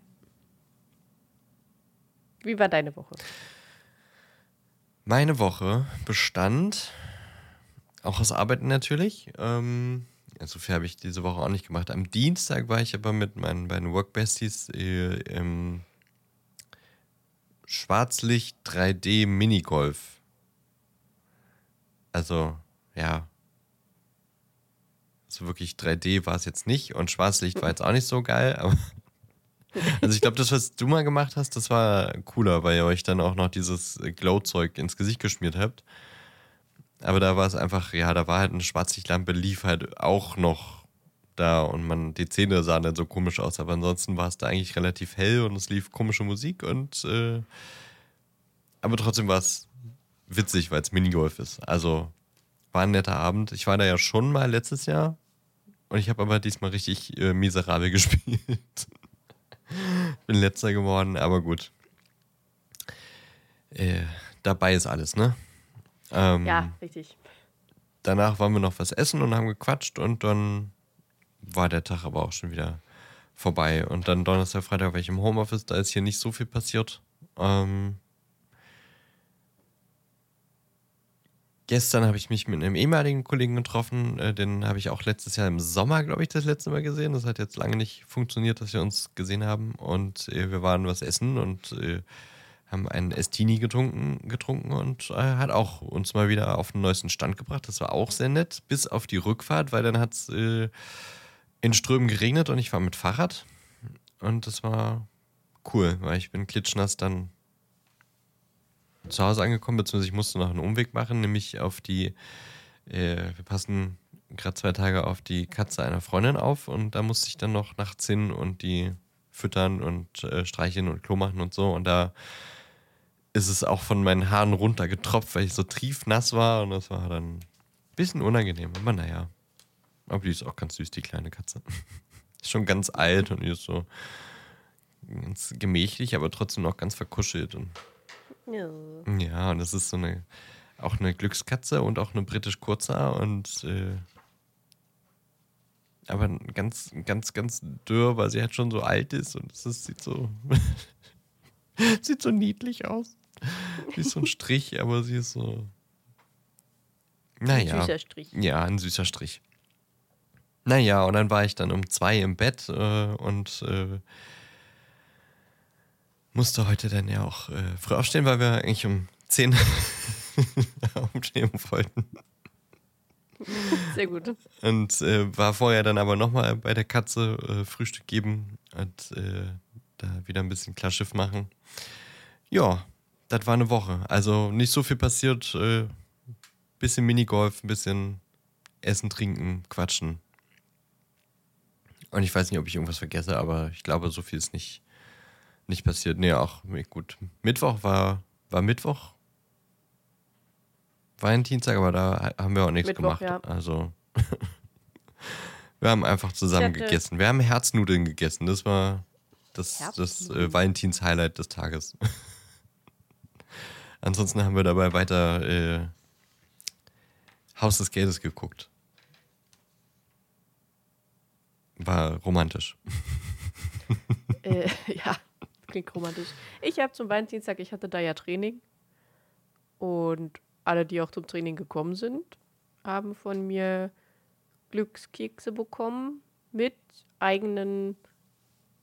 Wie war deine Woche? Meine Woche bestand auch aus Arbeiten natürlich. Ähm, so viel habe ich diese Woche auch nicht gemacht. Am Dienstag war ich aber mit meinen beiden Workbesties äh, im Schwarzlicht 3D Minigolf. Also, ja. So wirklich 3D war es jetzt nicht und Schwarzlicht war jetzt auch nicht so geil, aber. Also ich glaube, das, was du mal gemacht hast, das war cooler, weil ihr euch dann auch noch dieses Glow-Zeug ins Gesicht geschmiert habt. Aber da war es einfach, ja, da war halt eine Schwarzlichtlampe, lief halt auch noch da und man, die Zähne sahen dann so komisch aus, aber ansonsten war es da eigentlich relativ hell und es lief komische Musik und äh, aber trotzdem war es witzig, weil es Minigolf ist. Also war ein netter Abend. Ich war da ja schon mal letztes Jahr und ich habe aber diesmal richtig äh, miserabel gespielt. Bin letzter geworden, aber gut. Äh, dabei ist alles, ne? Ähm, ja, richtig. Danach waren wir noch was essen und haben gequatscht und dann war der Tag aber auch schon wieder vorbei. Und dann Donnerstag, Freitag war ich im Homeoffice, da ist hier nicht so viel passiert. Ähm, gestern habe ich mich mit einem ehemaligen Kollegen getroffen, äh, den habe ich auch letztes Jahr im Sommer, glaube ich, das letzte Mal gesehen. Das hat jetzt lange nicht funktioniert, dass wir uns gesehen haben. Und äh, wir waren was essen und äh, haben einen Estini getrunken, getrunken und hat auch uns mal wieder auf den neuesten Stand gebracht. Das war auch sehr nett, bis auf die Rückfahrt, weil dann hat es in Strömen geregnet und ich war mit Fahrrad. Und das war cool, weil ich bin klitschnass dann zu Hause angekommen, beziehungsweise ich musste noch einen Umweg machen, nämlich auf die, äh, wir passen gerade zwei Tage auf die Katze einer Freundin auf und da musste ich dann noch nachts hin und die füttern und äh, streicheln und Klo machen und so. Und da ist es auch von meinen Haaren runtergetropft, weil ich so triefnass war und das war dann ein bisschen unangenehm. Aber naja. Aber die ist auch ganz süß, die kleine Katze. ist schon ganz alt und die ist so ganz gemächlich, aber trotzdem noch ganz verkuschelt. Und ja. ja, und das ist so eine auch eine Glückskatze und auch eine britisch Kurzer und äh, aber ganz, ganz, ganz dürr, weil sie halt schon so alt ist und es sieht so sieht so niedlich aus. Sie ist so ein Strich, aber sie ist so. Naja. Ein süßer Strich. Ja, ein süßer Strich. Naja, und dann war ich dann um zwei im Bett äh, und äh, musste heute dann ja auch äh, früh aufstehen, weil wir eigentlich um zehn aufstehen wollten. Sehr gut. Und äh, war vorher dann aber nochmal bei der Katze äh, Frühstück geben und äh, da wieder ein bisschen Klarschiff machen. Ja, das war eine Woche. Also nicht so viel passiert. Äh, bisschen Minigolf, ein bisschen Essen, Trinken, Quatschen. Und ich weiß nicht, ob ich irgendwas vergesse, aber ich glaube, so viel ist nicht, nicht passiert. Nee, auch gut. Mittwoch war, war Mittwoch. Valentinstag, aber da haben wir auch nichts Mittwoch, gemacht. Ja. Also wir haben einfach zusammen gegessen. Wir haben Herznudeln gegessen. Das war das, das äh, Valentins-Highlight des Tages. Ansonsten haben wir dabei weiter äh, Haus des Geldes geguckt. War romantisch. äh, ja, klingt romantisch. Ich habe zum Valentinstag, ich hatte da ja Training. Und alle, die auch zum Training gekommen sind, haben von mir Glückskekse bekommen mit eigenen,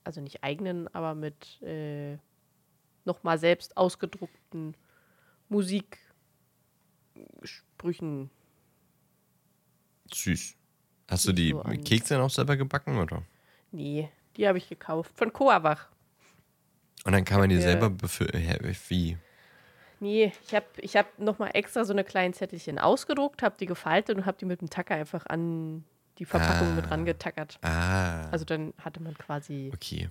also nicht eigenen, aber mit äh, nochmal selbst ausgedruckten Musiksprüchen. Süß. Hast du die so Kekse dann auch selber gebacken, oder? Nee, die habe ich gekauft. Von Coavach. Und dann kann man die selber befüllen. Wie? Nee, ich habe ich hab nochmal extra so eine kleinen Zettelchen ausgedruckt, habe die gefaltet und habe die mit dem Tacker einfach an die Verpackung ah. mit rangetackert. Ah. Also dann hatte man quasi okay.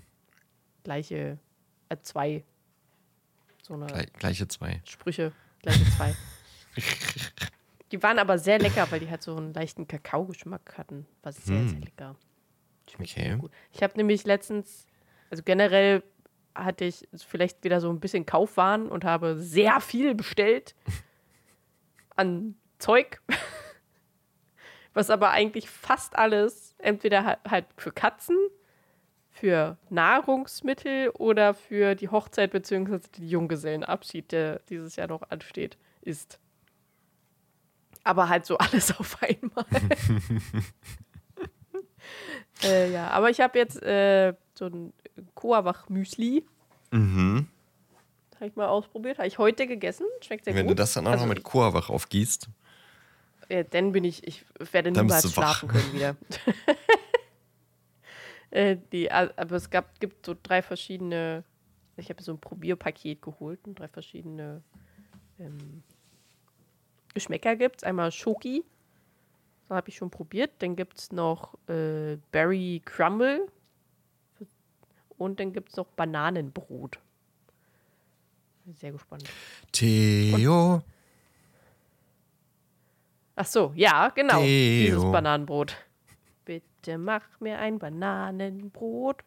gleiche, äh, zwei so eine Gle gleiche zwei. Sprüche, gleiche zwei. die waren aber sehr lecker, weil die halt so einen leichten Kakaogeschmack hatten. War sehr, hm. sehr lecker. Schmeckt okay. gut. Ich habe nämlich letztens, also generell hatte ich vielleicht wieder so ein bisschen Kaufwahn und habe sehr viel bestellt an Zeug. Was aber eigentlich fast alles entweder halt für Katzen für Nahrungsmittel oder für die Hochzeit bzw. den Junggesellenabschied, der dieses Jahr noch ansteht, ist. Aber halt so alles auf einmal. Äh, ja, aber ich habe jetzt äh, so ein Coavach-Müsli. Mhm. Habe ich mal ausprobiert. Habe ich heute gegessen. Schmeckt sehr Wenn gut. du das dann auch Also, noch mit Coavach aufgießt. äh, dann bin ich, ich werde niemals schlafen können wieder. äh, die, aber es gab, gibt so drei verschiedene. Ich habe so ein Probierpaket geholt und drei verschiedene ähm, Geschmäcker gibt es. Einmal Schoki, da habe ich schon probiert. Dann gibt es noch äh, Berry Crumble und dann gibt es noch Bananenbrot. Sehr gespannt. Theo. Ach so, ja, genau. Dieses Theo. Bananenbrot. Bitte mach mir ein Bananenbrot.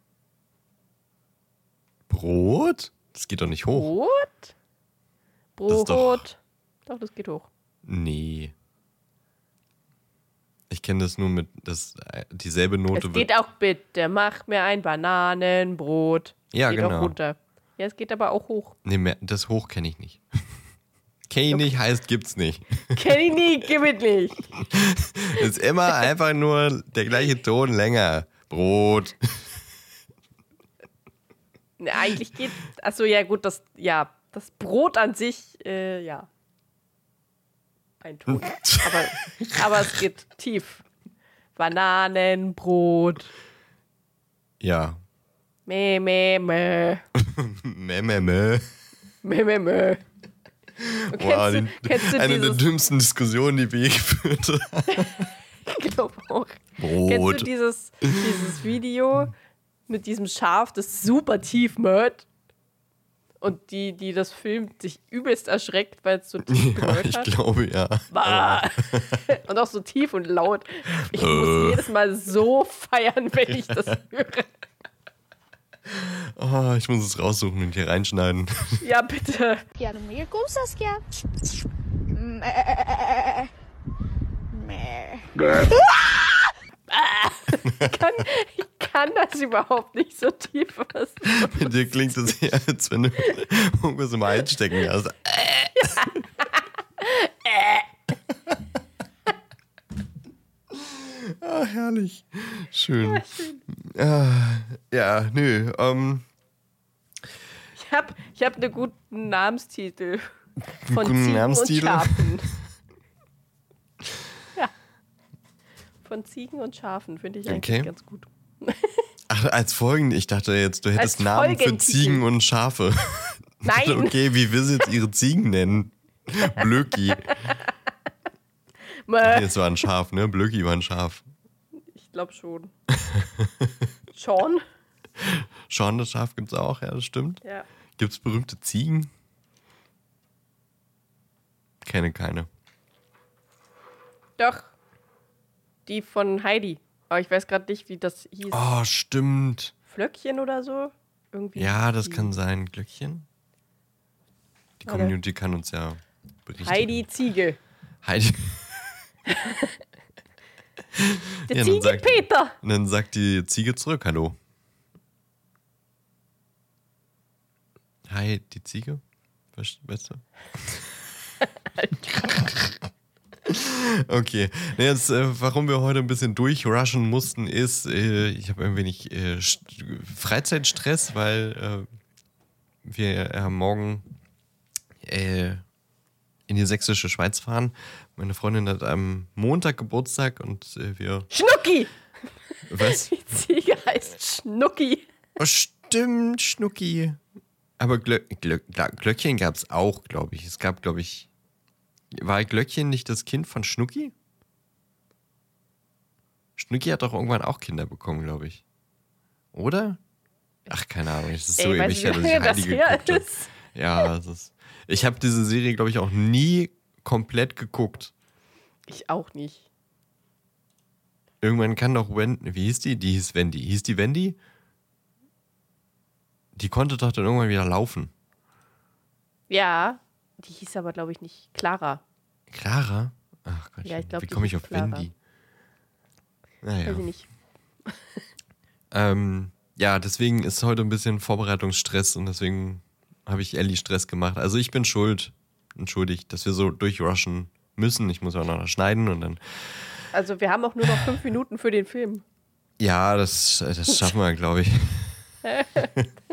Brot? Das geht doch nicht hoch. Brot? ist doch- Brot. Doch, das geht hoch. Nee. Ich kenne das nur mit das, äh, dieselbe Note Es geht auch bitte, mach mir ein Bananenbrot. Ja, geht genau. auch runter. Ja, es geht aber auch hoch. Nee, mehr, das hoch kenne ich nicht. Kenne ich nicht, heißt gibt's nicht. Kenn ich nie, gib es nicht. Ist immer einfach nur der gleiche Ton länger. Brot. Ne, eigentlich geht. Achso, ja, gut, das, ja, das Brot an sich, äh, ja. Ein Ton. aber, aber es geht tief. Bananenbrot. Ja. Meh, meh, meh. Meh, meh, meh. Meh, meh, meh. Wow, kennst, du, die, kennst du eine der dümmsten Diskussionen, die wir je geführt haben. ich glaub auch. Kennst du Brot. dieses, dieses Video mit diesem Schaf, das super tief mört? Und die, die das filmt, sich übelst erschreckt, weil es so tief Ja, ich hat. glaube ja. Bah. Und auch so tief und laut. Ich Äh. muss jedes Mal so feiern, wenn ich das höre. Oh, ich muss es raussuchen und hier reinschneiden. Ja, bitte. Quero mer com Saskia. Ich kann, ich kann das überhaupt nicht so tief. Was. Bei dir klingt es eher, als wenn du irgendwas im Hals stecken hast. Ah, herrlich. Schön. Ah, ja, nö. Ähm, Ich habe ich hab einen guten Namenstitel. Von Guten Namenstitel? und. ja. Von Ziegen und Schafen finde ich eigentlich Okay. ganz gut. ach, als Folgen, ich dachte jetzt, du hättest Als Namen für. Ziegen und Schafe. Nein, Okay, wie will sie jetzt ihre Ziegen nennen? Mäh. Das war ein Schaf, ne? Blöcki war ein Schaf. ich glaube schon. Sean? Sean, das Schaf gibt's auch, ja, das stimmt. Ja. Gibt's berühmte Ziegen? Kenne keine. Doch. Die von Heidi. Aber ich weiß gerade nicht, wie das hieß. Oh, stimmt. Flöckchen oder so? Irgendwie. Ja, das kann sein. Glöckchen? Die. Community kann uns ja berichten. Heidi Ziege. Heidi. Der Ja, dann Ziege sagt- Peter. Und dann sagt die Ziege zurück, hallo. Hi, die Ziege? Weißt du? Okay, jetzt, äh, warum wir heute ein bisschen durchrushen mussten, ist, äh, ich habe ein wenig äh, St- Freizeitstress, weil äh, wir äh, morgen äh, in die sächsische Schweiz fahren. Meine Freundin hat am Montag Geburtstag und wir. Schnucki. Was? Die Ziege heißt Schnucki. Oh, stimmt, Schnucki. Aber Glö Glö Glöckchen gab es auch, glaube ich. Es gab, glaube ich. War Glöckchen nicht das Kind von Schnucki? Schnucki hat doch irgendwann auch Kinder bekommen, glaube ich. Oder? Ach, keine Ahnung. Es ist so Ey, weißt ewig her, wie dass ich das geguckt habe. ist? Ja, es ist. Ich habe diese Serie, glaube ich, auch nie komplett geguckt. Ich auch nicht. Irgendwann kann doch Wendy. Wie hieß die? Die hieß Wendy. Hieß die Wendy? Die konnte doch dann irgendwann wieder laufen. Ja, die hieß aber, glaube ich, nicht Clara. Clara? Ach Gott, Ja, ich glaub, wie komme ich auf Clara. Wendy? Naja. Weiß ich nicht. Ähm, ja, deswegen ist heute ein bisschen Vorbereitungsstress und deswegen habe ich Ellie Stress gemacht. Also ich bin schuld, entschuldigt, dass wir so durchrushen müssen. Ich muss auch noch schneiden und dann. Also wir haben auch nur noch fünf Minuten für den Film. Ja, das, das schaffen wir, glaube ich.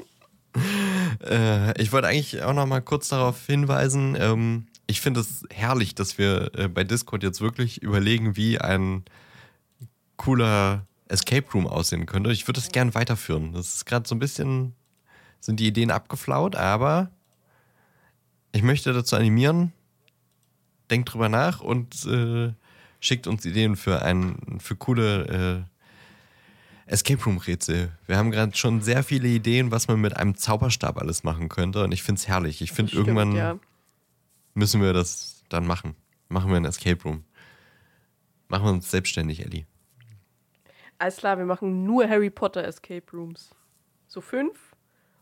äh, ich wollte eigentlich auch noch mal kurz darauf hinweisen, ähm, ich finde es herrlich, dass wir äh, bei Discord jetzt wirklich überlegen, wie ein cooler Escape Room aussehen könnte. Ich würde es gern weiterführen. Das ist gerade so ein bisschen, sind die Ideen abgeflaut, aber ich möchte dazu animieren, denkt drüber nach und äh, schickt uns Ideen für ein, für coole äh, Escape Room Rätsel. Wir haben gerade schon sehr viele Ideen, was man mit einem Zauberstab alles machen könnte und ich finde es herrlich. Ich finde irgendwann ja. Müssen wir das dann machen. Machen wir ein Escape Room. Machen wir uns selbstständig, Ellie. Alles klar, wir machen nur Harry Potter Escape Rooms. So fünf.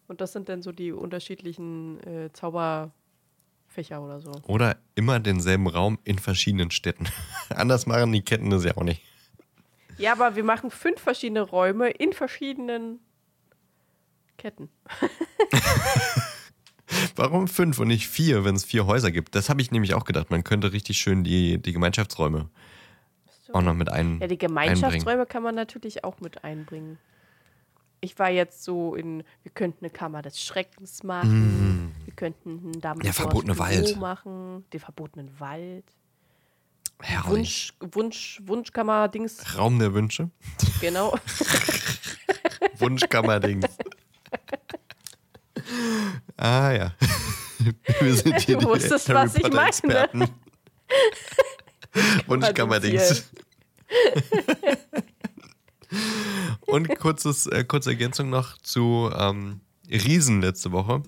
Und das sind dann so die unterschiedlichen äh, Zauberfächer oder so. Oder immer denselben Raum in verschiedenen Städten. Anders machen die Ketten das ja auch nicht. Ja, aber wir machen fünf verschiedene Räume in verschiedenen Ketten. Warum fünf und nicht vier, wenn es vier Häuser gibt? Das habe ich nämlich auch gedacht. Man könnte richtig schön die, die Gemeinschaftsräume so. auch noch mit ein, Ja, die Gemeinschaftsräume kann man natürlich auch mit einbringen. Ich war jetzt so in, wir könnten eine Kammer des Schreckens machen, mm. wir könnten einen Dumbledore Der verbotene Wald machen, den verbotenen Wald. Herrlich. Wunsch, Wunsch, Wunschkammer-Dings. Raum der Wünsche. Genau. Wunschkammer-Dings. Ah ja. Wir sind hier du wusstest, die Harry was ich meine. Wunschkammer-Dings. Und kurzes, äh, kurze Ergänzung noch zu ähm, Riesen letzte Woche.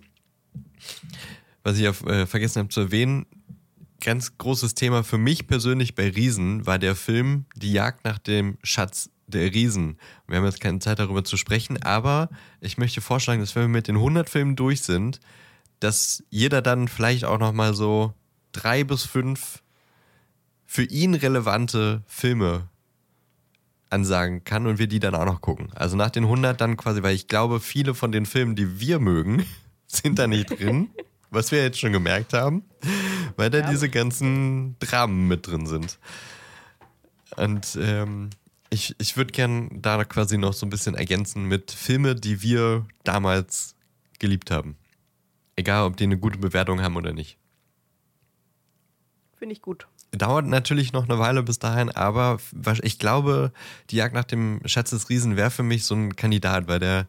Was ich auf, äh, vergessen habe zu erwähnen, ganz großes Thema für mich persönlich bei Riesen war der Film Die Jagd nach dem Schatz der Riesen. Wir haben jetzt keine Zeit darüber zu sprechen, aber ich möchte vorschlagen, dass wenn wir mit den 100 Filmen durch sind, dass jeder dann vielleicht auch noch mal so drei bis fünf für ihn relevante Filme ansagen kann und wir die dann auch noch gucken. Also nach den 100 dann quasi, weil ich glaube, viele von den Filmen, die wir mögen, sind da nicht drin, was wir jetzt schon gemerkt haben, weil da ja. diese ganzen Dramen mit drin sind. Und ähm, ich, ich würde gern da quasi noch so ein bisschen ergänzen mit Filme, die wir damals geliebt haben. Egal, ob die eine gute Bewertung haben oder nicht. Finde ich gut. Dauert natürlich noch eine Weile bis dahin, aber ich glaube, die Jagd nach dem Schatz des Riesen wäre für mich so ein Kandidat, weil der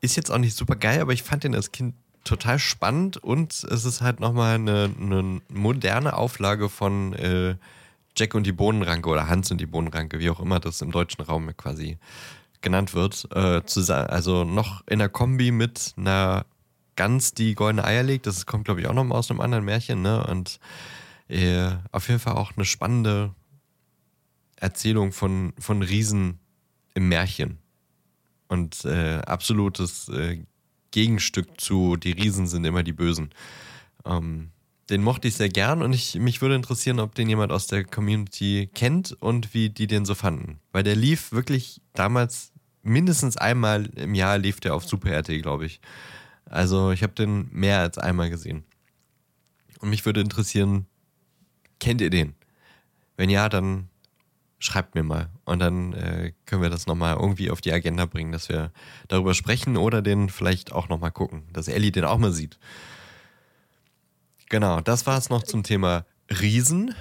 ist jetzt auch nicht super geil, aber ich fand den als Kind total spannend und es ist halt nochmal eine, eine moderne Auflage von äh, Jack und die Bohnenranke oder Hans und die Bohnenranke, wie auch immer das im deutschen Raum quasi genannt wird. Äh, zu, also noch in der Kombi mit einer Gans, die goldene Eier legt. Das kommt, glaube ich, auch nochmal aus einem anderen Märchen. Ne? Und äh, auf jeden Fall auch eine spannende Erzählung von, von Riesen im Märchen. Und äh, absolutes äh, Gegenstück zu Die Riesen sind immer die Bösen. Ähm, den mochte ich sehr gern und ich, mich würde interessieren, ob den jemand aus der Community kennt und wie die den so fanden. Weil der lief wirklich damals mindestens einmal im Jahr lief der auf Super RT, glaube ich. Also ich habe den mehr als einmal gesehen. Und mich würde interessieren, Kennt ihr den? Wenn ja, dann schreibt mir mal. Und dann äh, können wir das nochmal irgendwie auf die Agenda bringen, dass wir darüber sprechen oder den vielleicht auch nochmal gucken, dass Ellie den auch mal sieht. Genau, das war es noch zum Thema Riesen.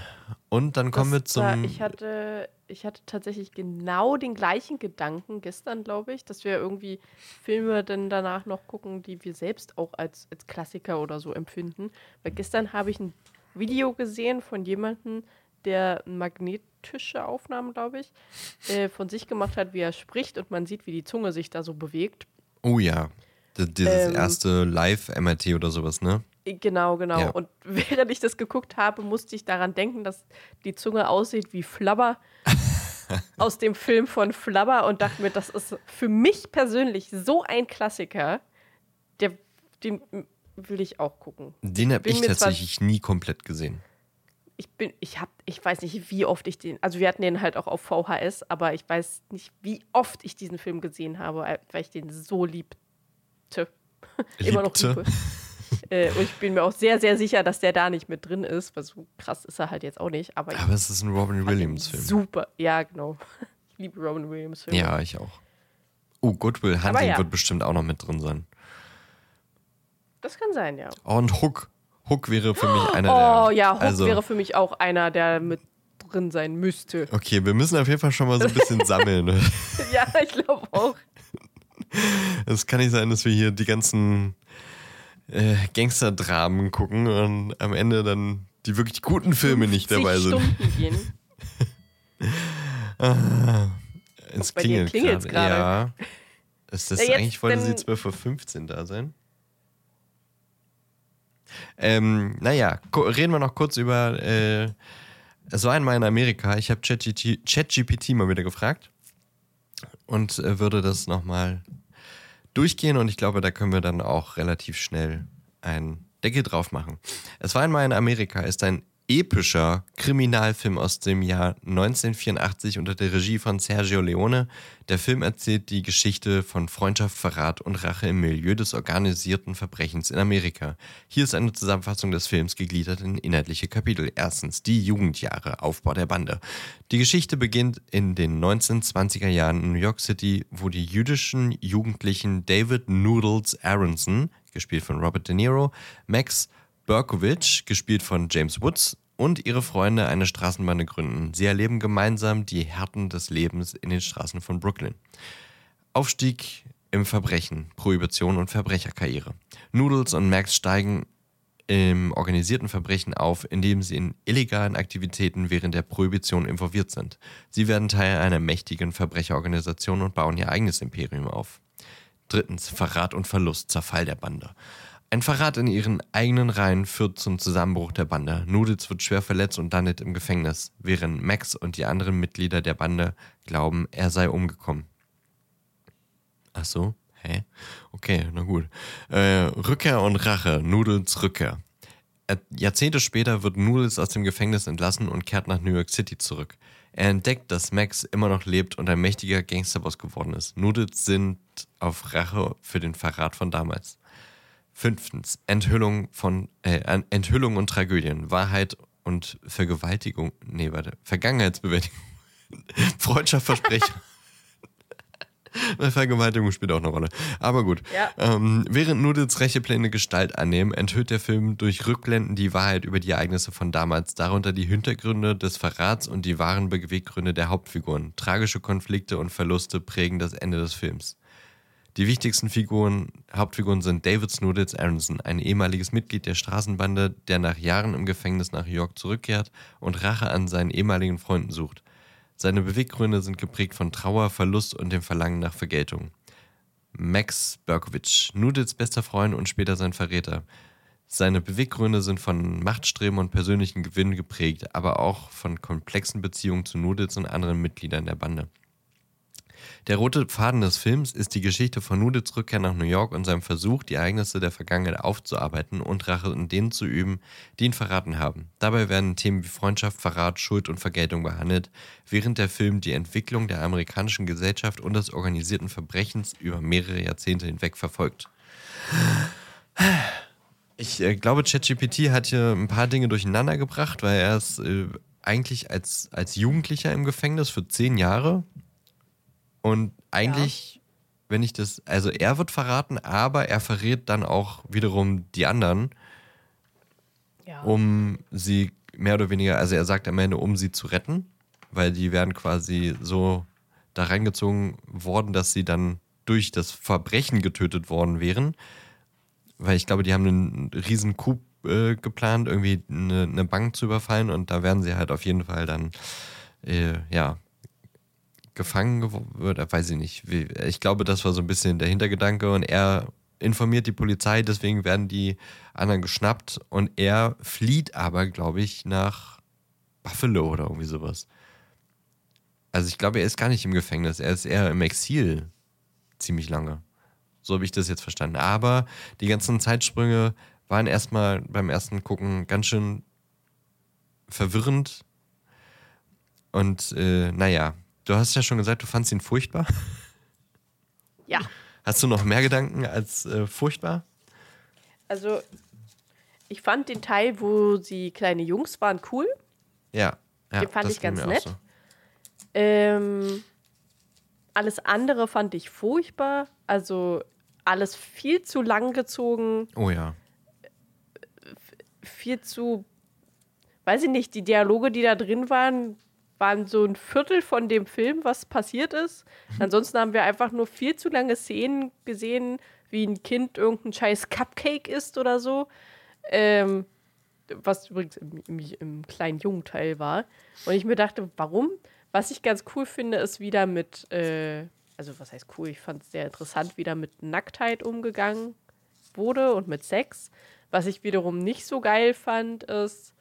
Und dann kommen das, wir zum. ich, hatte, ich hatte tatsächlich genau den gleichen Gedanken gestern, glaube ich, dass wir irgendwie Filme dann danach noch gucken, die wir selbst auch als, als Klassiker oder so empfinden. Weil gestern habe ich ein Video gesehen von jemandem, der magnetische Aufnahmen, glaube ich, äh, von sich gemacht hat, wie er spricht und man sieht, wie die Zunge sich da so bewegt. Oh ja, D dieses ähm, erste Live-MRT oder sowas, ne? Genau, genau. Ja. Und während ich das geguckt habe, musste ich daran denken, dass die Zunge aussieht wie Flabber aus dem Film von Flabber und dachte mir, das ist für mich persönlich so ein Klassiker, der, den will ich auch gucken. Den habe ich tatsächlich nie komplett gesehen. Ich bin, ich habe, ich weiß nicht, wie oft ich den, also wir hatten den halt auch auf VHS, aber ich weiß nicht, wie oft ich diesen Film gesehen habe, weil ich den so liebte. Immer noch liebe. Äh, und ich bin mir auch sehr, sehr sicher, dass der da nicht mit drin ist, weil so krass ist er halt jetzt auch nicht. Aber, aber es ist ein Robin Williams-Film. Super, ja, genau. Ich liebe Robin Williams-Filme. Ja, ich auch. Oh, Goodwill Hunting ja. wird bestimmt auch noch mit drin sein. Das kann sein, ja. und Hook. Hook wäre für mich einer oh, der. Oh ja, Hook also, wäre für mich auch einer, der mit drin sein müsste. Okay, wir müssen auf jeden Fall schon mal so ein bisschen sammeln. ja, ich glaube auch. Es kann nicht sein, dass wir hier die ganzen äh, Gangster-Dramen gucken und am Ende dann die wirklich guten Filme nicht dabei sind. Gehen. ah, es klingelt gerade. Ja. Ist das ja, eigentlich, wollte sie 12.15 Uhr da sein? Ähm, naja, reden wir noch kurz über. Äh, es war einmal in Amerika. Ich habe ChatGPT mal wieder gefragt und äh, würde das nochmal durchgehen und ich glaube, da können wir dann auch relativ schnell einen Deckel drauf machen. Es war einmal in Amerika, ist ein epischer Kriminalfilm aus dem Jahr 1984 unter der Regie von Sergio Leone. Der Film erzählt die Geschichte von Freundschaft, Verrat und Rache im Milieu des organisierten Verbrechens in Amerika. Hier ist eine Zusammenfassung des Films gegliedert in inhaltliche Kapitel. Erstens die Jugendjahre, Aufbau der Bande. Die Geschichte beginnt in den 1920er Jahren in New York City, wo die jüdischen Jugendlichen David Noodles Aronson, gespielt von Robert De Niro, Max Berkowitz, gespielt von James Woods, und ihre Freunde eine Straßenbande gründen. Sie erleben gemeinsam die Härten des Lebens in den Straßen von Brooklyn. Aufstieg im Verbrechen, Prohibition und Verbrecherkarriere. Noodles und Max steigen im organisierten Verbrechen auf, indem sie in illegalen Aktivitäten während der Prohibition involviert sind. Sie werden Teil einer mächtigen Verbrecherorganisation und bauen ihr eigenes Imperium auf. Drittens Verrat und Verlust, Zerfall der Bande. Ein Verrat in ihren eigenen Reihen führt zum Zusammenbruch der Bande. Noodles wird schwer verletzt und landet im Gefängnis, während Max und die anderen Mitglieder der Bande glauben, er sei umgekommen. Ach so? Hä? Okay, na gut. Äh, Rückkehr und Rache. Noodles Rückkehr. Jahrzehnte später wird Noodles aus dem Gefängnis entlassen und kehrt nach New York City zurück. Er entdeckt, dass Max immer noch lebt und ein mächtiger Gangsterboss geworden ist. Noodles sind auf Rache für den Verrat von damals. Fünftens, Enthüllung von äh, Enthüllung und Tragödien, Wahrheit und Vergewaltigung, nee, warte, Vergangenheitsbewältigung, Freundschaft, Versprechen. Vergewaltigung spielt auch eine Rolle. Aber gut. Ja. Ähm, während Nudels Rächepläne Gestalt annehmen, enthüllt der Film durch Rückblenden die Wahrheit über die Ereignisse von damals, darunter die Hintergründe des Verrats und die wahren Beweggründe der Hauptfiguren. Tragische Konflikte und Verluste prägen das Ende des Films. Die wichtigsten Figuren, Hauptfiguren sind David Snoodles Aronson, ein ehemaliges Mitglied der Straßenbande, der nach Jahren im Gefängnis nach York zurückkehrt und Rache an seinen ehemaligen Freunden sucht. Seine Beweggründe sind geprägt von Trauer, Verlust und dem Verlangen nach Vergeltung. Max Berkowitsch, Noodles bester Freund und später sein Verräter. Seine Beweggründe sind von Machtstreben und persönlichen Gewinn geprägt, aber auch von komplexen Beziehungen zu Noodles und anderen Mitgliedern der Bande. Der rote Faden des Films ist die Geschichte von Nudits Rückkehr nach New York und seinem Versuch, die Ereignisse der Vergangenheit aufzuarbeiten und Rache an denen zu üben, die ihn verraten haben. Dabei werden Themen wie Freundschaft, Verrat, Schuld und Vergeltung behandelt, während der Film die Entwicklung der amerikanischen Gesellschaft und des organisierten Verbrechens über mehrere Jahrzehnte hinweg verfolgt. Ich äh, glaube, ChatGPT hat hier ein paar Dinge durcheinander gebracht, weil er ist äh, eigentlich als, als Jugendlicher im Gefängnis für zehn Jahre und eigentlich, ja. wenn ich das, also er wird verraten, aber er verrät dann auch wiederum die anderen, ja. um sie mehr oder weniger, also er sagt am Ende, um sie zu retten, weil die werden quasi so da reingezogen worden, dass sie dann durch das Verbrechen getötet worden wären. Weil ich glaube, die haben einen riesen Coup äh, geplant, irgendwie eine, eine, Bank zu überfallen und da werden sie halt auf jeden Fall dann, äh, ja, gefangen wird, weiß ich nicht. Ich glaube, das war so ein bisschen der Hintergedanke und er informiert die Polizei, deswegen werden die anderen geschnappt und er flieht aber, glaube ich, nach Buffalo oder irgendwie sowas. Also ich glaube, er ist gar nicht im Gefängnis, er ist eher im Exil ziemlich lange. So habe ich das jetzt verstanden. Aber die ganzen Zeitsprünge waren erstmal beim ersten Gucken ganz schön verwirrend. Und äh, naja, Du hast ja schon gesagt, du fandst ihn furchtbar. Ja. Hast du noch mehr Gedanken als äh, furchtbar? Also, ich fand den Teil, wo sie kleine Jungs waren, cool. Ja. ja den fand ich ganz nett. So. Ähm, alles andere fand ich furchtbar. Also alles viel zu lang gezogen. Oh ja. Viel zu, weiß ich nicht, die Dialoge, die da drin waren, waren so ein Viertel von dem Film, was passiert ist. Mhm. Ansonsten haben wir einfach nur viel zu lange Szenen gesehen, wie ein Kind irgendein scheiß Cupcake isst oder so. Ähm, was übrigens im, im, im kleinen Jungen-Teil war. Und ich mir dachte, warum? Was ich ganz cool finde, ist wieder mit, äh, also was heißt cool, ich fand es sehr interessant, wieder mit Nacktheit umgegangen wurde und mit Sex. Was ich wiederum nicht so geil fand, ist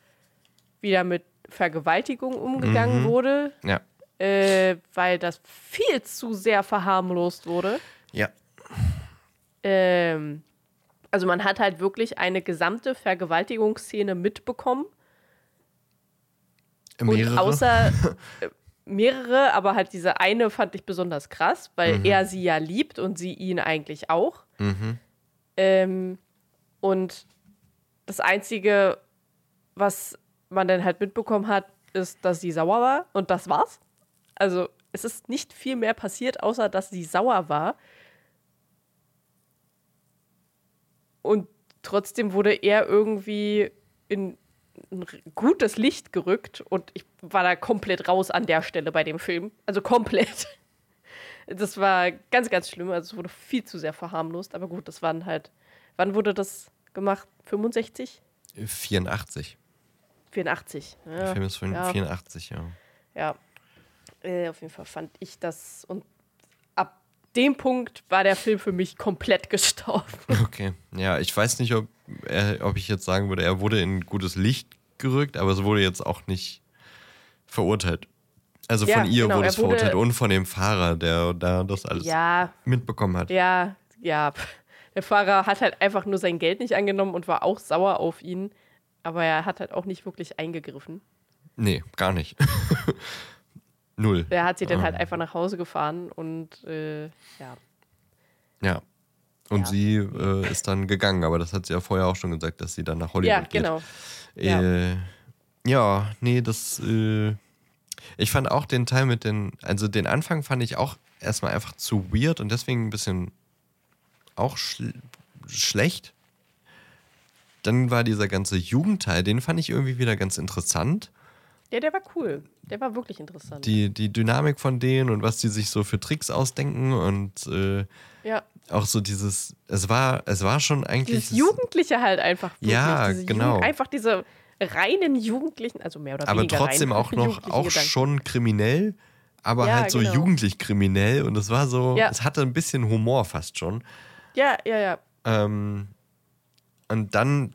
wieder mit Vergewaltigung umgegangen mhm. wurde. Ja. Äh, weil das viel zu sehr verharmlost wurde. Ja. Ähm, also man hat halt wirklich eine gesamte Vergewaltigungsszene mitbekommen. Mehrere? Und außer äh, mehrere, aber halt diese eine fand ich besonders krass, weil mhm. er sie ja liebt und sie ihn eigentlich auch. Mhm. Ähm, und das Einzige, was man dann halt mitbekommen hat, ist, dass sie sauer war und das war's. Also es ist nicht viel mehr passiert, außer dass sie sauer war. Und trotzdem wurde er irgendwie in ein gutes Licht gerückt und ich war da komplett raus an der Stelle bei dem Film. Also komplett. Das war ganz, ganz schlimm. Also es wurde viel zu sehr verharmlost. Aber gut, das waren halt. Wann wurde das gemacht? 65? 84. 84. Ja. Der Film ist von ja. 84, ja. Ja. Äh, auf jeden Fall fand ich das. Und ab dem Punkt war der Film für mich komplett gestorben. Okay. Ja, ich weiß nicht, ob, er, ob ich jetzt sagen würde, er wurde in gutes Licht gerückt, aber es wurde jetzt auch nicht verurteilt. Also ja, von ihr genau, wurde es verurteilt und von dem Fahrer, der da das alles ja, mitbekommen hat. Ja, ja. Der Fahrer hat halt einfach nur sein Geld nicht angenommen und war auch sauer auf ihn. Aber er hat halt auch nicht wirklich eingegriffen. Nee, gar nicht. Null. Er hat sie dann halt ähm. einfach nach Hause gefahren und äh, ja. Ja. Und ja. sie äh, ist dann gegangen, aber das hat sie ja vorher auch schon gesagt, dass sie dann nach Hollywood ja, geht. Genau. Äh, ja. ja, nee, das. Äh, ich fand auch den Teil mit den. Also den Anfang fand ich auch erstmal einfach zu weird und deswegen ein bisschen auch schl schlecht. Dann war dieser ganze Jugendteil, den fand ich irgendwie wieder ganz interessant. Ja, der war cool. Der war wirklich interessant. Die, die Dynamik von denen und was die sich so für Tricks ausdenken und äh, ja. auch so dieses, es war, es war schon eigentlich. Dieses Jugendliche halt einfach. Wirklich, ja, genau. Jugend, einfach diese reinen Jugendlichen, also mehr oder aber weniger. Aber trotzdem auch noch, auch Gedanken. schon kriminell, aber ja, halt so genau. jugendlich kriminell und es war so, ja. es hatte ein bisschen Humor fast schon. Ja, ja, ja. Ähm, und dann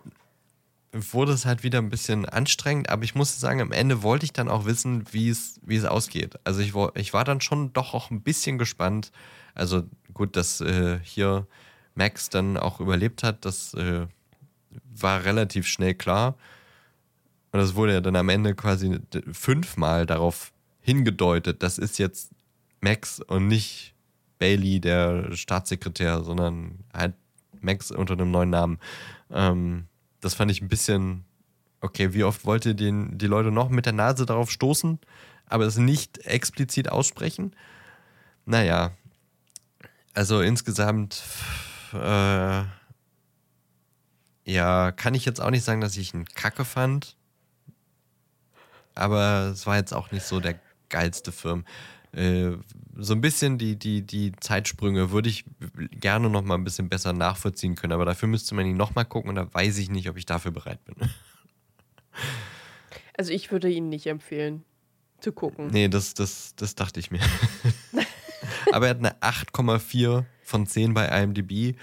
wurde es halt wieder ein bisschen anstrengend, aber ich muss sagen, am Ende wollte ich dann auch wissen, wie es, wie es ausgeht. Also ich, ich war dann schon doch auch ein bisschen gespannt. Also gut, dass äh, hier Max dann auch überlebt hat, das äh, war relativ schnell klar. Und das wurde ja dann am Ende quasi fünfmal darauf hingedeutet, das ist jetzt Max und nicht Bailey, der Staatssekretär, sondern halt Max unter einem neuen Namen. Ähm, das fand ich ein bisschen, okay, wie oft wollt ihr den, die Leute noch mit der Nase darauf stoßen, aber es nicht explizit aussprechen? Naja, also insgesamt, äh, ja, kann ich jetzt auch nicht sagen, dass ich ihn kacke fand. Aber es war jetzt auch nicht so der geilste Film. Äh, so ein bisschen die, die, die Zeitsprünge würde ich gerne noch mal ein bisschen besser nachvollziehen können, aber dafür müsste man ihn noch mal gucken und da weiß ich nicht, ob ich dafür bereit bin. Also ich würde ihn nicht empfehlen zu gucken. Nee, das, das, das dachte ich mir. aber er hat eine 8,4 von 10 bei IMDb.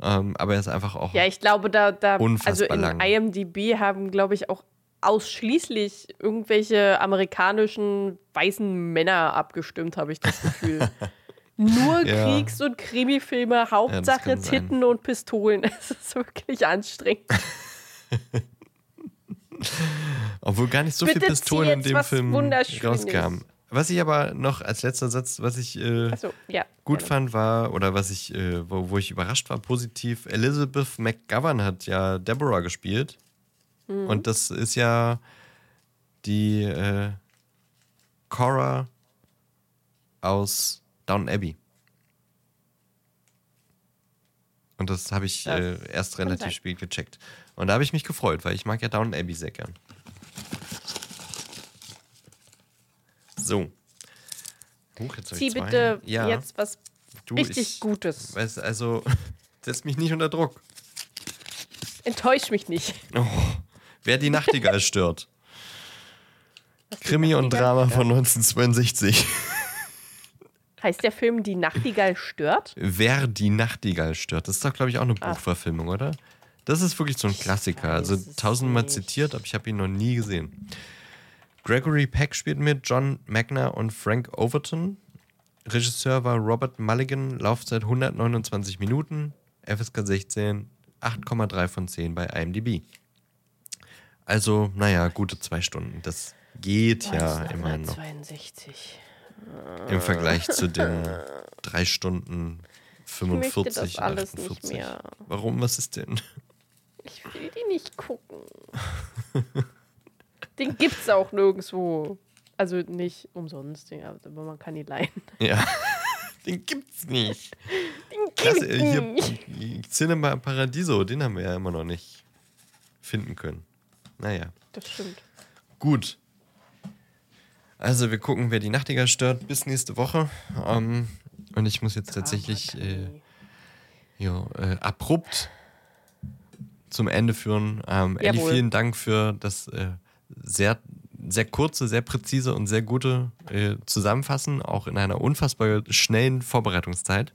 Ähm, aber er ist einfach auch. Ja, ich glaube, da, da also in lang. IMDb haben, glaube ich, auch ausschließlich irgendwelche amerikanischen weißen Männer abgestimmt, habe ich das Gefühl. Nur ja. Kriegs- und Krimi-Filme, Hauptsache ja, Titten und Pistolen. Es ist wirklich anstrengend. Obwohl gar nicht so Bitte viele Pistolen in dem Film rauskamen. Was ich aber noch als letzter Satz, was ich äh, so, ja, gut gerne. fand, war, oder was ich, äh, wo, wo, ich überrascht war, positiv, Elizabeth McGovern hat ja Deborah gespielt. Mhm. Und das ist ja die äh, Cora aus Down Abbey. Und das habe ich Das äh, erst relativ spät gecheckt. Und da habe ich mich gefreut, weil ich mag ja Down Abbey sehr gern. So. Huch, jetzt Zieh bitte ja, jetzt was du, richtig ich, Gutes. Weiß, also, setz mich nicht unter Druck. Enttäusch mich nicht. Oh, wer die Nachtigall stört. Krimi und Drama von 1962. Heißt der Film Die Nachtigall stört? Wer die Nachtigall stört. Das ist doch, glaube ich, auch eine Ach. Buchverfilmung, oder? Das ist wirklich so ein Klassiker. Also tausendmal nicht. zitiert, aber ich habe ihn noch nie gesehen. Gregory Peck spielt mit, John Magner und Frank Overton. Regisseur war Robert Mulligan, Laufzeit 129 Minuten, FSK 16, 8,3 von 10 bei IMDb. Also, naja, gute zwei Stunden. Das geht ja immerhin noch 62. im Vergleich zu den drei Stunden Ich möchte 45, das alles 48. nicht mehr. Warum? Was ist denn? Ich will die nicht gucken. Den gibt's auch nirgendwo. Also nicht umsonst, aber man kann ihn leihen. Ja, den gibt's nicht. Den Das, gibt's äh, nicht. hier, Cinema Paradiso, den haben wir ja immer noch nicht finden können. Naja, Das stimmt. gut. Also wir gucken, wer die Nachtigall stört, bis nächste Woche. Ähm, und ich muss jetzt tatsächlich äh, ja, äh, abrupt zum Ende führen. Ähm, Elli, vielen Dank für das äh, sehr, sehr kurze, sehr präzise und sehr gute äh, Zusammenfassen, auch in einer unfassbar schnellen Vorbereitungszeit.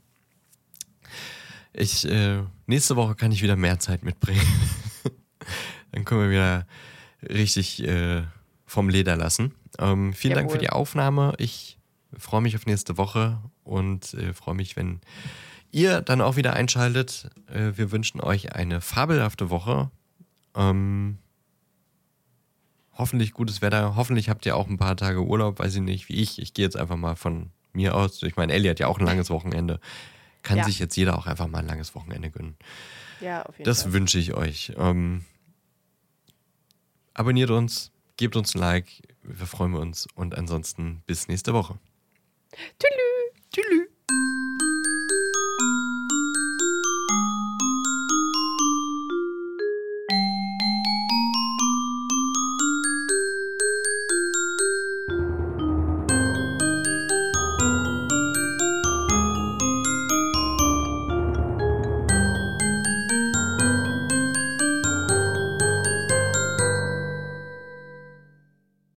Ich, äh, nächste Woche kann ich wieder mehr Zeit mitbringen. Dann können wir wieder richtig äh, vom Leder lassen. Ähm, vielen Dank für Jawohl. die Aufnahme. Ich freue mich auf nächste Woche und äh, freue mich, wenn ihr dann auch wieder einschaltet. Äh, wir wünschen euch eine fabelhafte Woche. Ähm, hoffentlich gutes Wetter. Hoffentlich habt ihr auch ein paar Tage Urlaub, weiß ich nicht, wie ich. Ich gehe jetzt einfach mal von mir aus. Ich meine, Ellie hat ja auch ein langes Wochenende. Kann Ja. sich jetzt jeder auch einfach mal ein langes Wochenende gönnen. Ja, auf jeden Das Fall. wünsche ich euch. Ähm, abonniert uns, gebt uns ein Like, wir freuen uns und ansonsten bis nächste Woche. Tschüss. Tschüss.